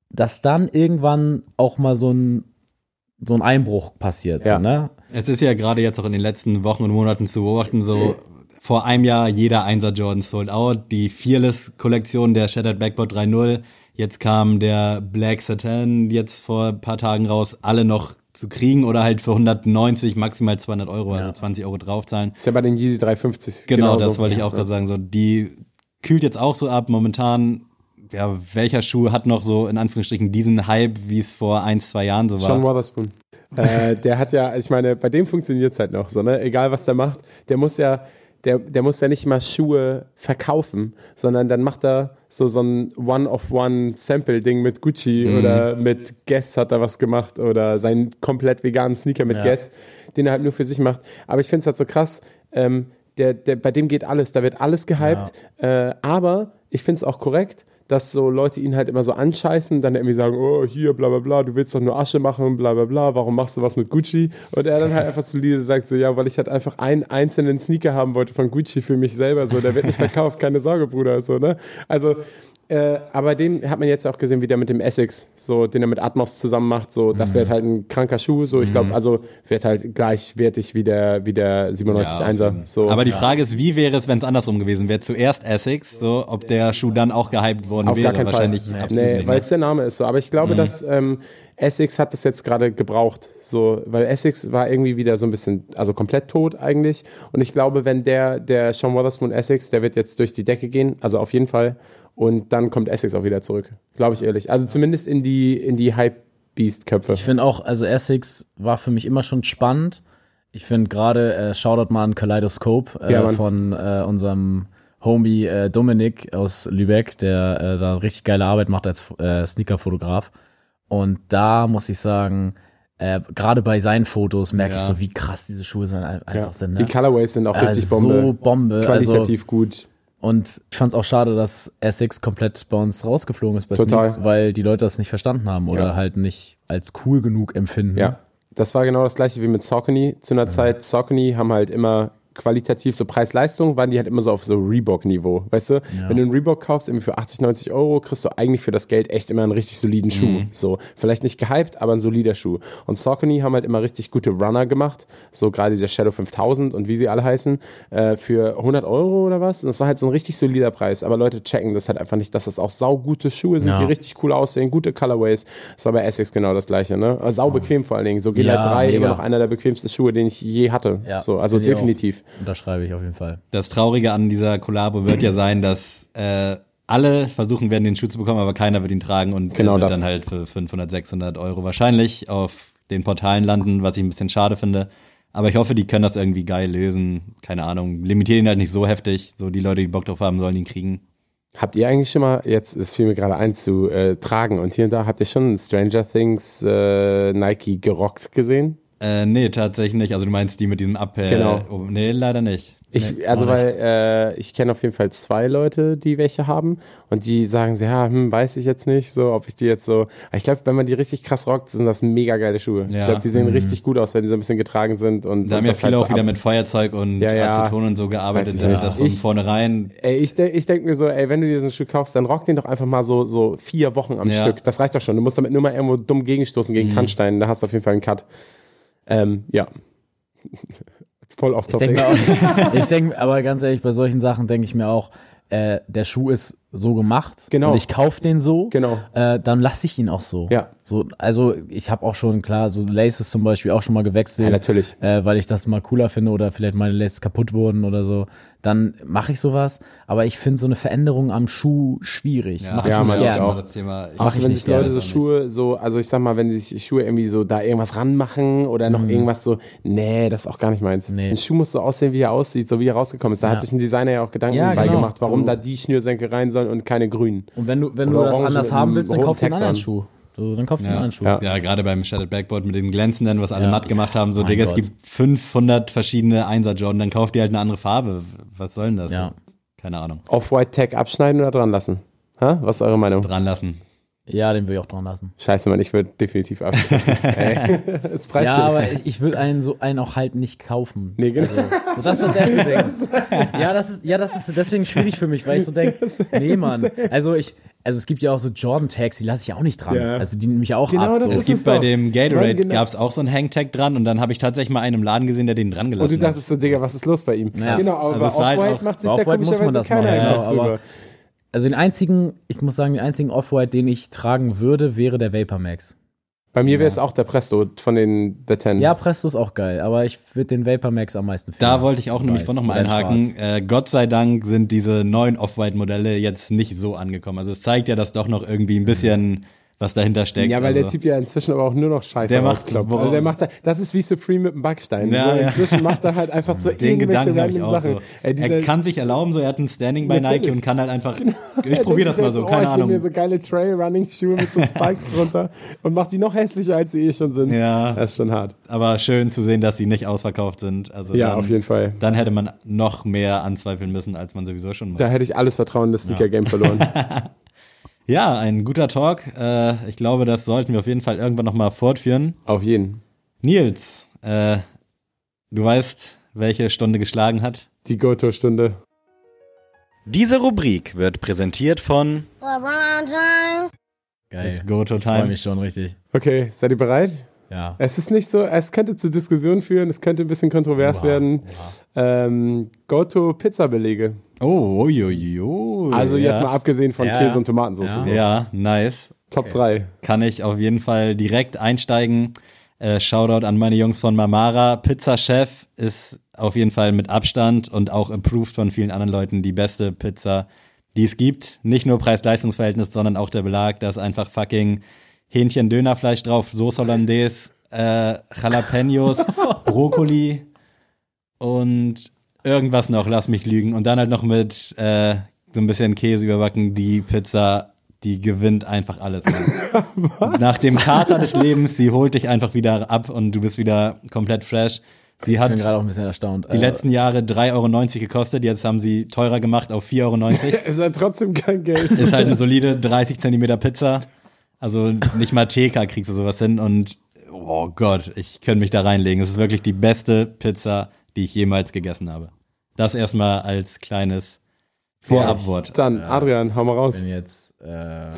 dass dann irgendwann auch mal so ein, so ein Einbruch passiert. Ja. So, ne? Es ist ja gerade jetzt auch in den letzten Wochen und Monaten zu beobachten, so vor einem Jahr jeder Einser Jordan sold out, die Fearless-Kollektion der Shattered Backboard 3.0, jetzt kam der Black Satin jetzt vor ein paar Tagen raus, alle noch zu kriegen oder halt für 190 maximal 200 Euro, also Ja. 20 Euro draufzahlen. Ist ja bei den Yeezy 350 Genau, genauso. das wollte ich auch gerade sagen. So, die kühlt jetzt auch so ab. Momentan, ja, welcher Schuh hat noch so in Anführungsstrichen diesen Hype, wie es vor ein, zwei Jahren so war? Sean Wotherspoon. äh, der hat ja, ich meine, bei dem funktioniert es halt noch so, ne? Egal was der macht, der muss ja, der, der muss ja nicht mal Schuhe verkaufen, sondern dann macht er so, so ein One-of-One-Sample-Ding mit Gucci Mhm. oder mit Guess hat er was gemacht oder seinen komplett veganen Sneaker mit Ja. Guess, den er halt nur für sich macht. Aber ich finde es halt so krass, ähm, der, der, bei dem geht alles, da wird alles gehypt, äh, aber ich finde es auch korrekt, dass so Leute ihn halt immer so anscheißen, dann irgendwie sagen, oh, hier, bla bla bla, du willst doch nur Asche machen, bla bla bla, warum machst du was mit Gucci? Und er dann halt einfach solide sagt so, ja, weil ich halt einfach einen einzelnen Sneaker haben wollte von Gucci für mich selber, so, der wird nicht verkauft, keine Sorge, Bruder, so, ne? Also, äh, aber den hat man jetzt auch gesehen, wie der mit dem Essex, so, den er mit Atmos zusammen macht, so, das wird halt ein kranker Schuh, so, ich glaube, also, wird halt gleichwertig wie der, wie der 97-1er, so. Aber die Frage ist, wie wäre es, wenn es andersrum gewesen wäre? Zuerst Essex, so, ob der Schuh dann auch gehypt worden Auf wäre? gar keinen Fall. Wahrscheinlich Nee, absolut nicht. weil es der Name ist so. Aber ich glaube, dass ähm, Essex hat das jetzt gerade gebraucht. So, weil Essex war irgendwie wieder so ein bisschen, also komplett tot eigentlich. Und ich glaube, wenn der, der Sean Wotherspoon Essex, der wird jetzt durch die Decke gehen, also auf jeden Fall. Und dann kommt Essex auch wieder zurück. Glaube ich ehrlich. Also zumindest in die, in die Hype-Beast-Köpfe. Ich finde auch, also Essex war für mich immer schon spannend. Ich finde gerade, äh, Shoutout mal an Kaleidoscope äh, Ja, von äh, unserem Homie äh, Dominik aus Lübeck, der äh, da richtig geile Arbeit macht als äh, Sneaker-Fotograf. Und da muss ich sagen, äh, gerade bei seinen Fotos merke ich Ja. so, wie krass diese Schuhe sind, ein- einfach Ja. sind. Ne? Die Colorways sind auch richtig so Bombe. Bombe. Also, Qualitativ gut. Und ich fand es auch schade, dass Essex komplett bei uns rausgeflogen ist bei Total. Sneaks, weil die Leute das nicht verstanden haben oder Ja. halt nicht als cool genug empfinden. Ja, das war genau das gleiche wie mit Saucony zu einer Zeit. Saucony haben halt immer qualitativ so Preis-Leistung, waren die halt immer so auf so Reebok-Niveau. Weißt du, wenn du einen Reebok kaufst, irgendwie für 80, 90 Euro, kriegst du eigentlich für das Geld echt immer einen richtig soliden Schuh. So, vielleicht nicht gehypt, aber ein solider Schuh. Und Saucony haben halt immer richtig gute Runner gemacht, so gerade dieser Shadow 5000 und wie sie alle heißen, äh, für 100 Euro oder was. Und das war halt so ein richtig solider Preis. Aber Leute checken das halt einfach nicht, dass das auch saugute Schuhe sind, Ja. die richtig cool aussehen, gute Colorways. Das war bei Essex genau das gleiche, ne? Aber Sau bequem vor allen Dingen. So Gila Ja, 3, mega. immer noch einer der bequemsten Schuhe, den ich je hatte. Ja, so, also definitiv. Unterschreibe ich auf jeden Fall. Das Traurige an dieser Kollabo wird ja sein, dass äh, alle versuchen werden, den Schuh zu bekommen, aber keiner wird ihn tragen und Genau wird das. dann halt für 500, 600 Euro wahrscheinlich auf den Portalen landen, was ich ein bisschen schade finde. Aber ich hoffe, die können das irgendwie geil lösen. Keine Ahnung. Limitieren ihn halt nicht so heftig. So die Leute, die Bock drauf haben, sollen ihn kriegen. Habt ihr eigentlich schon mal, jetzt, es fiel mir gerade ein, zu äh, tragen und hier und da, habt ihr schon Stranger Things äh, Nike gerockt gesehen? Äh, nee, tatsächlich nicht. Also du meinst die mit diesem Appell? Genau. Oh, nee, leider nicht. Ich, Nee, also weil äh, ich kenne auf jeden Fall zwei Leute, die welche haben und die sagen so, ja, hm, weiß ich jetzt nicht, so, ob ich die jetzt so. Ich glaube, wenn man die richtig krass rockt, sind das mega geile Schuhe. Ja. Ich glaube, die sehen richtig gut aus, wenn die so ein bisschen getragen sind und Da haben ja halt viele so auch wieder ab- mit Feuerzeug und Ja, ja. Aceton und so gearbeitet, ich damit nicht. das von Ich- vornherein. Ey, ich, de ich denke mir so, ey, wenn du diesen Schuh kaufst, dann rock den doch einfach mal so, so vier Wochen am. Stück. Das reicht doch schon. Du musst damit nur mal irgendwo dumm gegenstoßen Mhm. gegen Kannstein. Da hast du auf jeden Fall einen Cut. Ähm, ja. Voll Ich topic. ich denke, aber ganz ehrlich, bei solchen Sachen denke ich mir auch, äh, der Schuh ist so gemacht Genau. und ich kaufe den so, Genau. äh, dann lasse ich ihn auch so. Ja. So, also ich habe auch schon, klar, so Laces zum Beispiel auch schon mal gewechselt. Ja, natürlich. Äh, weil ich das mal cooler finde oder vielleicht meine Laces kaputt wurden oder so. Dann mache ich sowas. Aber ich finde so eine Veränderung am Schuh schwierig. Ja, Mach ich Ja, nicht man, gern. ich auch. Das Thema, ich Mach Auch ich wenn nicht sich Leute gerne, so Schuhe so, also ich sag mal, wenn sich Schuhe irgendwie so da irgendwas ranmachen oder noch irgendwas so, nee, das ist auch gar nicht meins. Nee. Ein Schuh muss so aussehen, wie er aussieht, so wie er rausgekommen ist. Da hat Ja. sich ein Designer ja auch Gedanken Ja, bei genau. gemacht, warum So. da die Schnürsenkel rein sollen und keine grünen. Und wenn du, wenn du das anders haben willst, dann kauf dir einen anderen. Schuh. So, dann kauf dir einen Ja. anderen Schuh. Ja. Ja, gerade beim Shattered Backboard mit dem glänzenden, was alle Ja. matt gemacht haben, so, Mein Digga, es gibt 500 verschiedene Einser Jordan, dann kauft ihr halt eine andere Farbe. Was soll denn das? Ja. Keine Ahnung. Off-White Tag abschneiden oder dran lassen? Ha? Was ist eure Meinung? Dran lassen. Ja, den will ich auch dran lassen. Scheiße, Mann, ich würde definitiv ist preisschwierig. Ja, aber ich, ich will einen so einen auch halt nicht kaufen. Nee, genau. Also, so, das ist das erste Ding. Ja, das ist, ja, das ist deswegen schwierig für mich, weil ich so denke, nee, Mann. Also ich, also es gibt ja auch so Jordan-Tags, die lasse ich ja auch nicht dran. Ja. Also die nehme ich auch Genau, ab. das So. Es gibt es bei dem Gatorade genau. gab es auch so einen Hangtag dran und dann habe ich tatsächlich mal einen im Laden gesehen, der den dran Und gelassen du dachtest so, Digga, was ist los bei ihm? Ja. Genau, aber Also war halt macht sich bei da Off-White muss man komischerweise das keiner ja, aber- drüber. Also den einzigen, ich muss sagen, den einzigen Off-White, den ich tragen würde, wäre der Vapor Max. Bei mir wäre es auch der Presto von den The Ten. Ja, Presto ist auch geil, aber ich würde den Vapor Max am meisten Da feiern. wollte ich auch nämlich nochmal einhaken. Äh, Gott sei Dank sind diese neuen Off-White-Modelle jetzt nicht so angekommen. Also es zeigt ja, dass doch noch irgendwie ein bisschen was dahinter steckt. Ja, weil also. der Typ ja inzwischen aber auch nur noch Scheiße Der macht- rauskloppt. Also der macht da, das ist wie Supreme mit dem Backstein. Ja, so, ja. Inzwischen macht er halt einfach so den irgendwelche Gedanken ich random auch Sachen. so. Ey, er kann sich erlauben, so er hat ein Standing bei. Nike und kann halt einfach, Er ich probiere das mal so, sich keine oh, ich nehme mir Ahnung. so geile Trail-Running-Schuhe mit so Spikes drunter und macht die noch hässlicher, als sie eh schon sind. Ja. Das ist schon hart. Aber schön zu sehen, dass sie nicht ausverkauft sind. Also Ja, dann, auf jeden Fall. Dann hätte man noch mehr anzweifeln müssen, als man sowieso schon muss. Da hätte ich alles Vertrauen in das Sneaker-Game verloren. Ja, ein guter Talk. Äh, ich glaube, das sollten wir auf jeden Fall irgendwann nochmal fortführen. auf jeden. Nils, äh, du weißt, welche Stunde geschlagen hat? Die Goto-Stunde. Diese Rubrik wird präsentiert von LeBron James. Geil. Let's go to Ich freue time. mich schon richtig. Okay, seid ihr bereit? Ja. Es ist nicht so, es könnte zu Diskussionen führen, es könnte ein bisschen kontrovers Oha, werden. oha. Ähm, Goto-Pizza-Belege. Oh, uiuiui. Also ja. jetzt mal abgesehen von Ja. Käse und Tomatensauce. Ja. so. Ja, nice. Top 3. Kann ich auf jeden Fall direkt einsteigen. Äh, Shoutout an meine Jungs von Mamara. Pizza Chef ist auf jeden Fall mit Abstand und auch approved von vielen anderen Leuten die beste Pizza, die es gibt. Nicht nur Preis-Leistungs-Verhältnis, sondern auch der Belag. Da ist einfach fucking Hähnchen-Dönerfleisch drauf, Soße Hollandaise, äh, Jalapenos, Brokkoli und irgendwas noch, lass mich lügen. Und dann halt noch mit äh, so ein bisschen Käse überbacken. Die Pizza, die gewinnt einfach alles. Nach dem Kater des Lebens, sie holt dich einfach wieder ab und du bist wieder komplett fresh. Sie Ich hat bin gerade auch ein bisschen erstaunt. die letzten Jahre 3,90 Euro gekostet, jetzt haben sie teurer gemacht auf 4,90 Euro. Es hat trotzdem kein Geld. Ist halt eine solide 30 Zentimeter Pizza. Also nicht mal TK kriegst du sowas hin und oh Gott, ich könnte mich da reinlegen. Es ist wirklich die beste Pizza, die ich jemals gegessen habe. Das erstmal als kleines Vorabwort. Dann, Adrian, hau mal Ich raus. bin jetzt äh,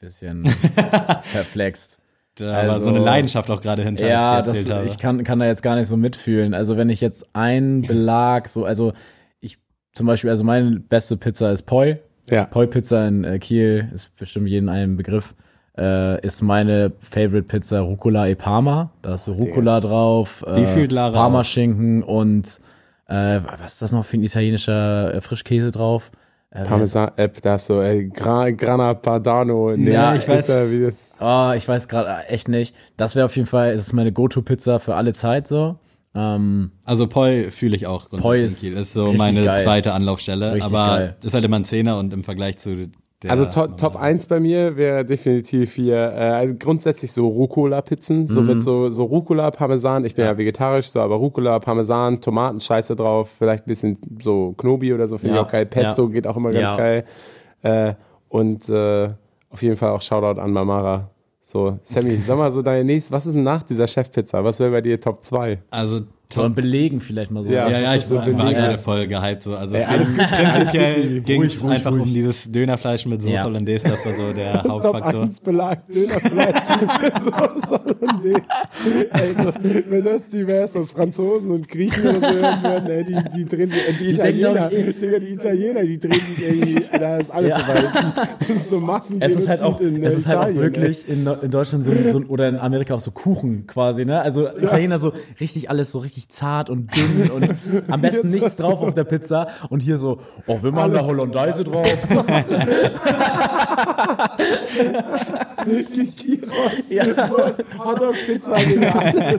bisschen perplext. Da war Also- so eine Leidenschaft auch gerade hinter, Ja, als ich das, erzählt habe. ich kann, kann da jetzt gar nicht so mitfühlen. Also wenn ich jetzt einen Belag, so, also ich zum Beispiel, also meine beste Pizza ist Poi. Ja. Poi Pizza in äh, Kiel ist bestimmt jedem ein Begriff. Äh, ist meine Favorite Pizza Rucola e Parma. Da ist so Rucola drauf, Die äh, Parmaschinken und äh, was ist das noch für ein italienischer äh, Frischkäse drauf? Äh, Parmesan-App, da ist so äh, Gra Grana Padano. Nee, Ja, ich weiß. weiß. Wie das, Oh, ich weiß gerade echt nicht. Das wäre auf jeden Fall, es ist meine Go-To-Pizza für alle Zeit so. Ähm, Also Poi fühle ich auch Poi ist. Ist so meine geil. zweite Anlaufstelle. Richtig aber geil. ist halt immer ein Zehner und im Vergleich zu also to Top 1 bei mir wäre definitiv hier, äh, also grundsätzlich so Rucola-Pizzen, so Mhm. mit so, so Rucola, Parmesan. Ich bin ja. vegetarisch, so, aber Rucola, Parmesan, Tomatenscheiße drauf, vielleicht ein bisschen so Knobi oder so, finde Ja. ich auch geil. Pesto Ja. geht auch immer ganz Ja. geil. Äh, und äh, auf jeden Fall auch Shoutout an Mamara. So, Sammy, sag mal so deine nächste, was ist denn nach dieser Chefpizza? Was wäre bei dir Top 2? Also sollen belegen vielleicht mal so. Ja, ja, ja, ich so war, gerade voll gehypt. So. Also Ey, es alles ging, prinzipiell ging Ruhig, ruhig, einfach ruhig. um dieses Dönerfleisch mit Soße Ja. Hollandaise. Das war so der Top Hauptfaktor. 1 Belag, Dönerfleisch mit Soße Hollandaise. Also, wenn das die wär's aus Franzosen und Griechen oder so hören würden, ey, die, die drehen sich, äh, die, Die Italiener, Digga, die Italiener, die drehen sich irgendwie, da ist alles Ja. so weit. Das ist so Massen. Es ist halt auch, in, äh, es ist halt auch Italien, wirklich in, in Deutschland so, so oder in Amerika auch so Kuchen quasi, ne? Also Italiener so richtig alles so richtig zart und dünn und am besten nichts drauf auf der Pizza und hier so, oh, wir machen da Hollandaise drauf. Gyros, Ja. Wurst, Hotdog, Pizza, Digga, alles.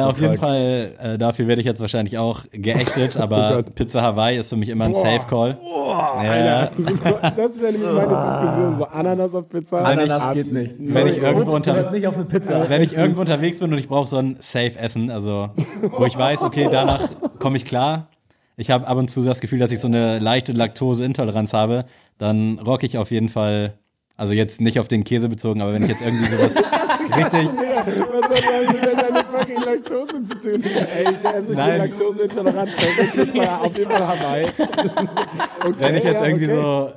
Äh, auf jeden Fall, äh, dafür werde ich jetzt wahrscheinlich auch geächtet, aber Oh. Pizza Hawaii ist für mich immer ein Boah. Safe Call. Boah, Ja. Alter. Das wäre nämlich meine Diskussion. So Ananas auf Pizza. Ananas geht nicht. Wenn ich Sorry, irgendwo Obst unter- nicht auf eine Pizza. Wenn ich irgendwo unterwegs bin und ich brauche so ein Safe Essen, also wo ich weiß, okay, danach komme ich klar. Ich habe ab und zu das Gefühl, dass ich so eine leichte Laktoseintoleranz habe, dann rock ich auf jeden Fall, also jetzt nicht auf den Käse bezogen, aber wenn ich jetzt irgendwie sowas richtig was hat das mit deiner fucking Laktose zu tun? Ey, ich, also ich Nein. bin laktoseintolerant. Pizza auf jeden Fall Hawaii. Okay, Wenn ich jetzt ja, irgendwie okay. so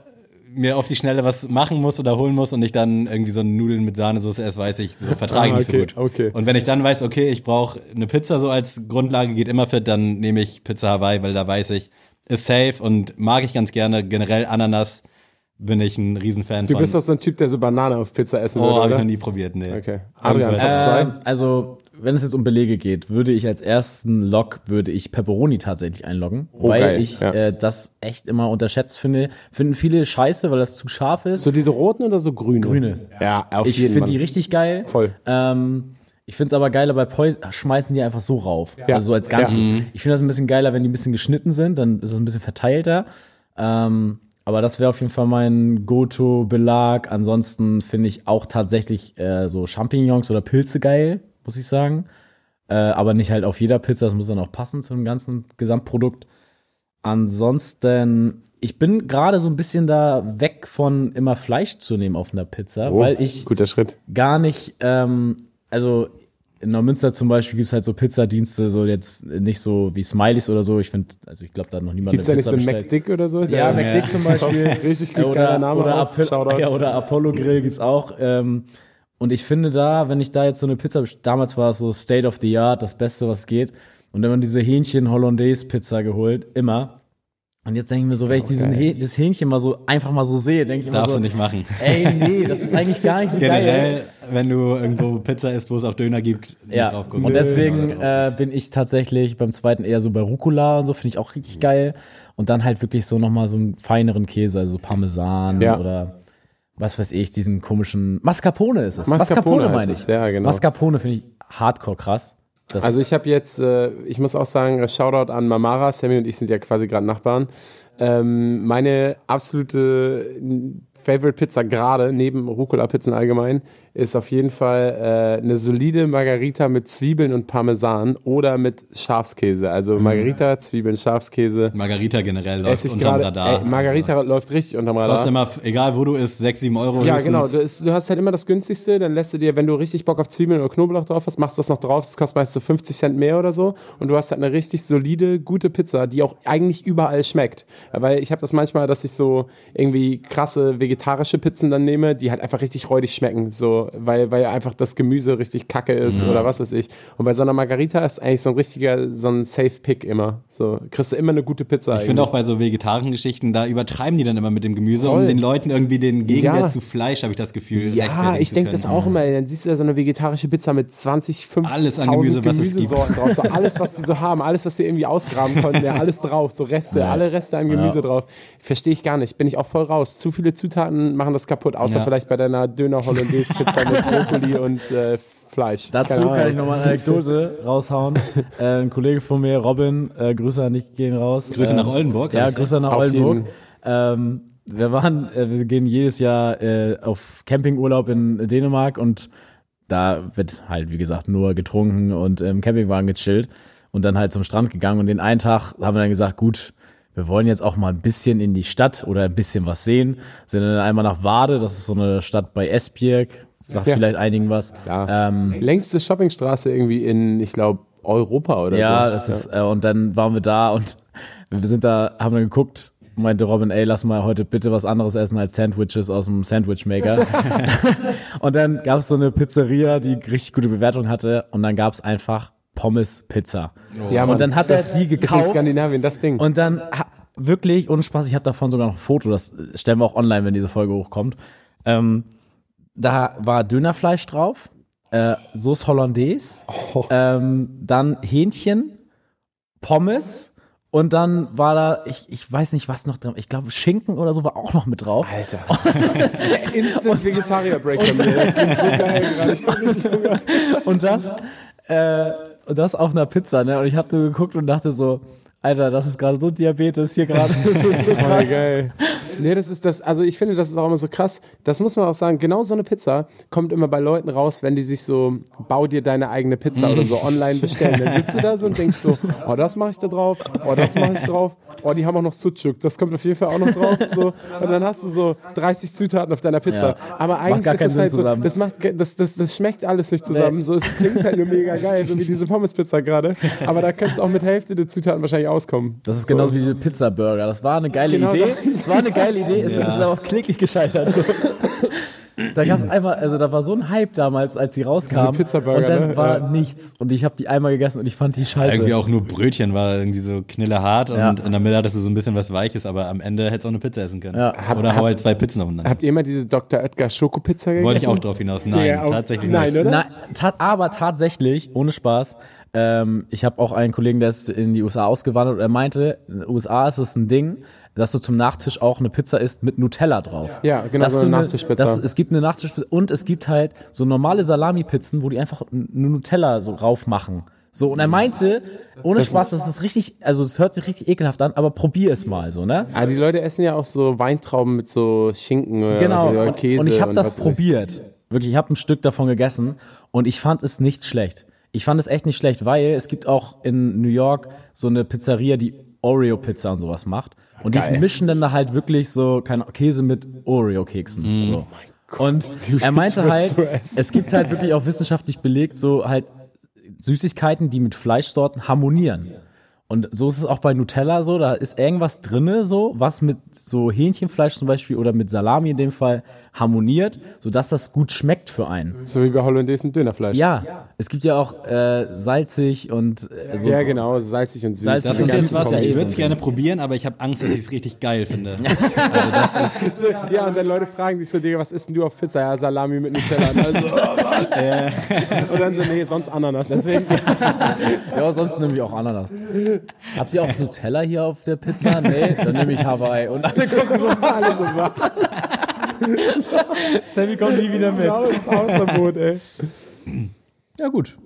mir auf die Schnelle was machen muss oder holen muss und ich dann irgendwie so Nudeln mit Sahnesoße esse, weiß ich, so vertrage ich Ah, nicht okay, so gut. okay. Und wenn ich dann weiß, okay, ich brauche eine Pizza so als Grundlage, geht immer fit, dann nehme ich Pizza Hawaii, weil da weiß ich, ist safe und mag ich ganz gerne. Generell Ananas bin ich ein Riesenfan Du von. bist doch so ein Typ, der so Banane auf Pizza essen oh, würde, habe ich noch nie probiert, nee. Okay. Adrian, Top zwei? Ähm, also, wenn es jetzt um Belege geht, würde ich als ersten Log, würde ich Pepperoni tatsächlich einloggen, Oh, weil geil, ich ja. äh, das echt immer unterschätzt finde. Finden viele scheiße, weil das zu scharf ist. So diese roten oder so grüne? Grüne. Ja, auf ich jeden finde Fall. die richtig geil. Voll. Ähm, ich finde es aber geiler, bei Poi schmeißen die einfach so rauf. Ja. Also so als Ganzes. Ja. Ich finde das ein bisschen geiler, wenn die ein bisschen geschnitten sind, dann ist es ein bisschen verteilter. Ähm, aber das wäre auf jeden Fall mein Goto-Belag. Ansonsten finde ich auch tatsächlich äh, so Champignons oder Pilze geil, muss ich sagen. Äh, aber nicht halt auf jeder Pizza, das muss dann auch passen zu dem ganzen Gesamtprodukt. Ansonsten, ich bin gerade so ein bisschen da weg von immer Fleisch zu nehmen auf einer Pizza, Oh, weil ich Guter Schritt. gar nicht, ähm, also in Neumünster zum Beispiel gibt es halt so Pizzadienste, so jetzt nicht so wie Smileys oder so. Ich finde, also ich glaube, da hat noch niemand Gibt es da eine nicht Pizza so einen bestellt. McDick oder so? Ja, Der- McDick zum Beispiel. Richtig gut, oder, geiler Name Oder, Shoutout. ja, oder Apollo Grill gibt's auch. Ähm, und ich finde da, wenn ich da jetzt so eine Pizza, damals war es so State of the Art, das Beste, was geht. Und wenn man diese Hähnchen-Hollandaise-Pizza geholt, immer. Und jetzt denke ich mir so, wenn ich diesen geil. Häh das Hähnchen mal so einfach mal so sehe, denke ich immer Darfst so, du nicht machen. ey, nee, das ist eigentlich gar nicht so geil. Generell, wenn du irgendwo Pizza isst, wo es auch Döner gibt, Ja, drauf gucken. und deswegen äh, bin ich tatsächlich beim zweiten eher so bei Rucola und so, finde ich auch richtig geil. Und dann halt wirklich so nochmal so einen feineren Käse, also Parmesan Ja. oder was weiß ich, diesen komischen Mascarpone ist es. Mascarpone heißt meine ich. ja, genau. Mascarpone finde ich hardcore krass. Das Also ich habe jetzt, äh, ich muss auch sagen, Shoutout an Mamara, Sammy und ich sind ja quasi gerade Nachbarn. Ähm, meine absolute Favorite Pizza gerade, neben Rucola-Pizzen allgemein, ist auf jeden Fall äh, eine solide Margarita mit Zwiebeln und Parmesan oder mit Schafskäse. Mhm. Also Margarita, Zwiebeln, Schafskäse. Margarita generell läuft unterm gerade. Radar. Ey, Margarita läuft richtig unterm Radar. Kostet immer, egal wo du isst, 6, 7 Euro. Ja, höchstens. genau. Du, ist, du hast halt immer das günstigste, dann lässt du dir, wenn du richtig Bock auf Zwiebeln oder Knoblauch drauf hast, machst du das noch drauf. Das kostet meist so 50 Cent mehr oder so. Und du hast halt eine richtig solide, gute Pizza, die auch eigentlich überall schmeckt. Weil ich habe das manchmal, dass ich so irgendwie krasse vegetarische Pizzen dann nehme, die halt einfach richtig räudig schmecken. So, weil, weil einfach das Gemüse richtig kacke ist oder was weiß ich. Und bei so einer Margarita ist eigentlich so ein richtiger, so ein Safe-Pick immer. So, kriegst du immer eine gute Pizza. Ich finde auch bei so vegetarischen Geschichten, da übertreiben die dann immer mit dem Gemüse, Voll. um den Leuten irgendwie den Gegenwert Ja. zu Fleisch, habe ich das Gefühl. Ja, ich denke das auch immer. Dann siehst du da so eine vegetarische Pizza mit 20, 5 Alles an Gemüse. Gemüsesorten drauf. So alles, was die so haben, alles, was sie irgendwie ausgraben konnten, ja, alles drauf. So Reste, alle Reste an Gemüse Ja. drauf. Verstehe ich gar nicht. Bin ich auch voll raus. Zu viele Zutaten machen das kaputt. Außer Ja. vielleicht bei deiner Döner-Hollandaise-Pizza mit Brokkoli und äh, Fleisch. Dazu Keine kann ich nochmal eine Anekdote raushauen. äh, ein Kollege von mir, Robin, äh, Grüße an dich gehen raus. Grüße ähm, nach Oldenburg, Ja, Grüße nach Oldenburg. Ähm, wir waren, äh, wir gehen jedes Jahr äh, auf Campingurlaub in Dänemark und da wird halt, wie gesagt, nur getrunken und im Campingwagen gechillt und dann halt zum Strand gegangen. Und den einen Tag haben wir dann gesagt, gut, wir wollen jetzt auch mal ein bisschen in die Stadt oder ein bisschen was sehen. Sind dann einmal nach Wade, das ist so eine Stadt bei Esbjerg, sagt Ja. vielleicht einigen was. Ja. Ähm, Längste Shoppingstraße irgendwie in, ich glaube, Europa oder so. ja, das ist, äh, und dann waren wir da und wir sind da, haben dann geguckt, meinte Robin, ey, lass mal heute bitte was anderes essen als Sandwiches aus dem Sandwich Maker. und dann gab es so eine Pizzeria, die richtig gute Bewertung hatte und dann gab es einfach Pommes Pizza. Ja, und Mann, dann hat er das die Ist in gekauft Skandinavien das Ding. und dann wirklich, ohne Spaß, ich habe davon sogar noch ein Foto, das stellen wir auch online, wenn diese Folge hochkommt. Ähm, da war Dönerfleisch drauf, äh, Sauce Hollandaise, ähm, dann Hähnchen, Pommes und dann war da, ich, ich weiß nicht, was noch drin, ich glaube Schinken oder so war auch noch mit drauf. Alter. Instant Vegetarier-Break bei mir. Das klingt so geil gerade. Und das, äh, und das auf einer Pizza, ne? Und ich habe nur geguckt und dachte so, Alter, das ist gerade so Diabetes hier gerade. Das ist so geil. Nee, das ist das, also ich finde, das ist auch immer so krass. Das muss man auch sagen, genau so eine Pizza kommt immer bei Leuten raus, wenn die sich so, bau dir deine eigene Pizza oder so online bestellen. Dann sitzt du da so und denkst so, oh, das mache ich da drauf, oh, das mache ich drauf, oh, die haben auch noch Sucuk, das kommt auf jeden Fall auch noch drauf. So. Und dann hast du so 30 Zutaten auf deiner Pizza. Ja. Aber eigentlich ist das halt so, zusammen. das, macht, das, das, das schmeckt alles nicht zusammen. Nee. So, es klingt halt nur mega geil, so wie diese Pommes-Pizza gerade. Aber da könntest du auch mit Hälfte der Zutaten wahrscheinlich auskommen. Das ist genauso wie diese Pizza-Burger. Das war eine geile Genau Idee. so. Es war eine geile Idee, es ist aber auch kläglich gescheitert. Da gab es einmal, also da war so ein Hype damals, als sie rauskam. Diese Pizzaburger, und dann ne? war Ja. nichts. Und ich habe die einmal gegessen und ich fand die scheiße. Irgendwie auch nur Brötchen war irgendwie so knillerhart Ja. und in der Mitte hattest du so ein bisschen was Weiches, aber am Ende hättest du auch eine Pizza essen können. Ja. Hab- Oder hab- hau halt zwei Pizzen aufeinander. Habt ihr immer diese Dr. Oetker Schokopizza gegessen? Wollte ich auch drauf hinaus. Nein, Ja, auch- tatsächlich Nein, nicht. oder? Nein, ta aber tatsächlich, ohne Spaß. Ähm, ich habe auch einen Kollegen, der ist in die USA ausgewandert und er meinte, in den USA ist es ein Ding, dass du zum Nachtisch auch eine Pizza isst mit Nutella drauf. Ja, genau, Dass so eine ne- Nachtischpizza. dass- es gibt eine Nachtischpizza und es gibt halt so normale Salami-Pizzen, wo die einfach eine Nutella so rauf machen. So, und er meinte, ohne Spaß, das ist richtig, also es hört sich richtig ekelhaft an, aber probier es mal so, ne? Ah, die Leute essen ja auch so Weintrauben mit so Schinken oder, Genau. oder und, Käse. und ich habe das probiert. Wirklich, ich habe ein Stück davon gegessen und ich fand es nicht schlecht. Ich fand es echt nicht schlecht, weil es gibt auch in New York so eine Pizzeria, die Oreo-Pizza und sowas macht. Und die mischen dann da halt wirklich so keine Käse mit Oreo-Keksen. So. Und er meinte halt, es gibt halt wirklich auch wissenschaftlich belegt, so halt Süßigkeiten, die mit Fleischsorten harmonieren. Und so ist es auch bei Nutella so, da ist irgendwas drinne so, was mit so Hähnchenfleisch zum Beispiel oder mit Salami in dem Fall harmoniert, sodass das gut schmeckt für einen. So wie bei Hollandaise und Dönerfleisch. Ja, es gibt ja auch äh, salzig und äh, so. ja, genau, salzig und süß. Salzig Das und ist ganz jetzt was, ich würde es gerne probieren, aber ich habe Angst, dass ich es richtig geil finde. Ja, und dann Leute fragen dich so, Digga, was isst denn du auf Pizza? Ja, Salami mit Nutella. Und also, oh, was? Und dann so, nee, sonst Ananas. Deswegen, Ja, sonst nehme ich auch Ananas. Habt ihr auch Nutella hier auf der Pizza? Nee, dann nehme ich Hawaii. Und alle gucken so, alles so was. Sammy kommt nie wieder mit. Hausverbot, ey. Ja, gut.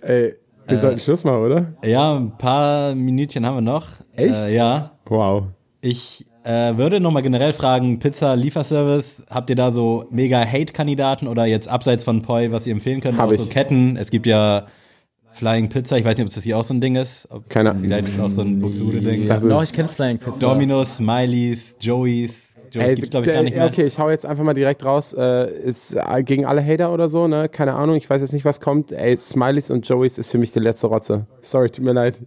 Ey, wir sollten Schluss machen, oder? Ja, ein paar Minütchen haben wir noch. Echt? Äh, ja. Wow. Ich äh, würde nochmal generell fragen, Pizza-Lieferservice, habt ihr da so mega Hate-Kandidaten oder jetzt abseits von Poi, was ihr empfehlen könnt? Hab auch ich. so Ketten. Es gibt ja Flying Pizza, ich weiß nicht, ob das hier auch so ein Ding ist. Ob, Keine Ahnung. Vielleicht ist es auch so ein Buxude-Ding. Ist- ich kenne Flying Pizza. Domino's, Smileys, Joey's. Joey's Ey, gibt's glaube ich gar nicht mehr. Okay, ich hau jetzt einfach mal direkt raus. Äh, ist äh, gegen alle Hater oder so, ne? Keine Ahnung, ich weiß jetzt nicht, was kommt. Ey, Smileys und Joeys ist für mich die letzte Rotze. Sorry, tut mir leid.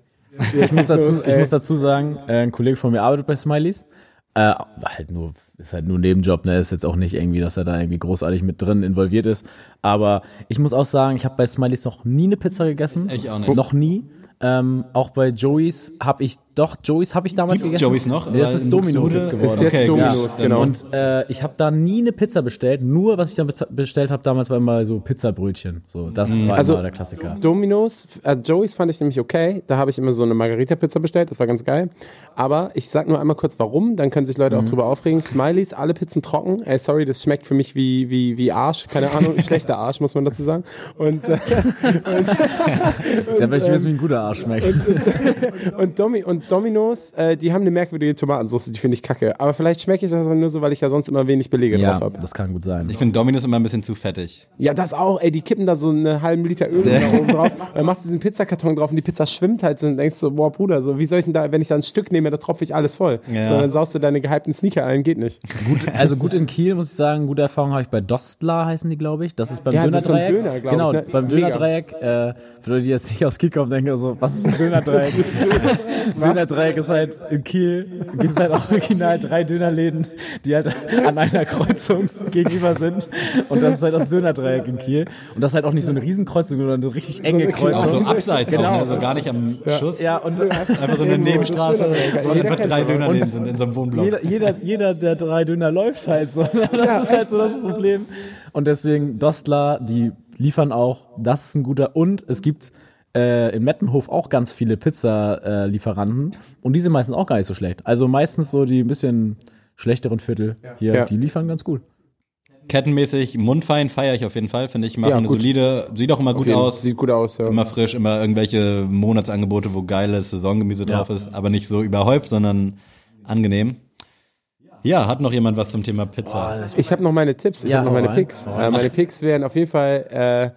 Ich muss dazu, ich muss dazu sagen, äh, ein Kollege von mir arbeitet bei Smileys. Äh, halt nur, ist halt nur ein Nebenjob, ne? Ist jetzt auch nicht irgendwie, dass er da irgendwie großartig mit drin involviert ist. Aber ich muss auch sagen, ich habe bei Smileys noch nie eine Pizza gegessen. Ich auch nicht. Noch nie. Ähm, auch bei Joey's habe ich, doch, Joey's habe ich damals Gibt's gegessen. Joey's noch? Nee, das Weil ist in Domino's jetzt geworden. Ist jetzt Okay, Domino's, ja, genau. Und äh, ich habe da nie eine Pizza bestellt. Nur, was ich dann bes- bestellt habe damals, war immer so Pizzabrötchen. So, das war Also- immer der Klassiker. Domino's, äh, Joey's fand ich nämlich okay. Da habe ich immer so eine Margarita-Pizza bestellt, das war ganz geil. Aber ich sag nur einmal kurz warum, dann können sich Leute auch drüber aufregen. Smileys, alle Pizzen trocken. Ey, sorry, das schmeckt für mich wie, wie, wie Arsch. Keine Ahnung, schlechter Arsch, muss man dazu sagen. Und, äh, Ja, weil ich wissen, wie ein guter Arsch schmeckt. und, Domi und Domino's, äh, die haben eine merkwürdige Tomatensauce, die finde ich kacke. Aber vielleicht schmecke ich das aber nur so, weil ich ja sonst immer wenig Belege ja, drauf habe. das kann gut sein. Ich finde Domino's immer ein bisschen zu fettig. Ja, das auch, ey, die kippen da so einen halben Liter Öl da oben drauf, dann machst du diesen Pizzakarton drauf und die Pizza schwimmt halt so und denkst so, boah, Bruder, so, wie soll ich denn da, wenn ich da ein Stück nehme, da tropfe ich alles voll. Ja. So, dann saust du deine gehypten Sneaker ein, geht nicht. Gut, also gut in Kiel muss ich sagen, gute Erfahrung habe ich bei Dostler heißen die, glaube ich. Das ist beim Ja, das ist so ein Dönerdreieck. Döner, glaub genau, ich, ne? beim. Dönerdreieck. Äh, für Leute, die jetzt nicht aus Kiel kommen, denken so, was ist ein Dönerdreieck? Dönerdreieck ist halt in Kiel, gibt es halt auch original drei Dönerläden, die halt an einer Kreuzung gegenüber sind. Und das ist halt das Dönerdreieck in Kiel. Und das ist halt auch nicht so eine Riesenkreuzung, sondern eine richtig enge Auch so Kreuzung. abseits, Genau. auch, ne? also gar nicht am Schuss. Ja, und Einfach so eine Nebenstraße, wo einfach drei. Dönerläden sind in so einem Wohnblock. jeder, jeder, jeder der drei Döner läuft halt so. Das ist halt so das Problem. Und deswegen Dostler, die liefern auch, das ist ein guter. Und es gibt äh, in Mettenhof auch ganz viele Pizza-Lieferanten. und die sind meistens auch gar nicht so schlecht. Also meistens so die ein bisschen schlechteren Viertel hier, Ja. die liefern ganz gut. Kettenmäßig, mundfein feiere ich auf jeden Fall, finde ich. Machen Ja, eine solide, sieht auch immer gut Jeden- aus. Sieht gut aus, ja. Immer frisch, immer irgendwelche Monatsangebote, wo geiles Saisongemüse Ja. drauf ist, aber nicht so überhäuft, sondern angenehm. Ja, hat noch jemand was zum Thema Pizza? Ich habe noch meine Tipps, ich Ja, habe noch meine rein. Picks. Hau Äh, meine Picks wären auf jeden Fall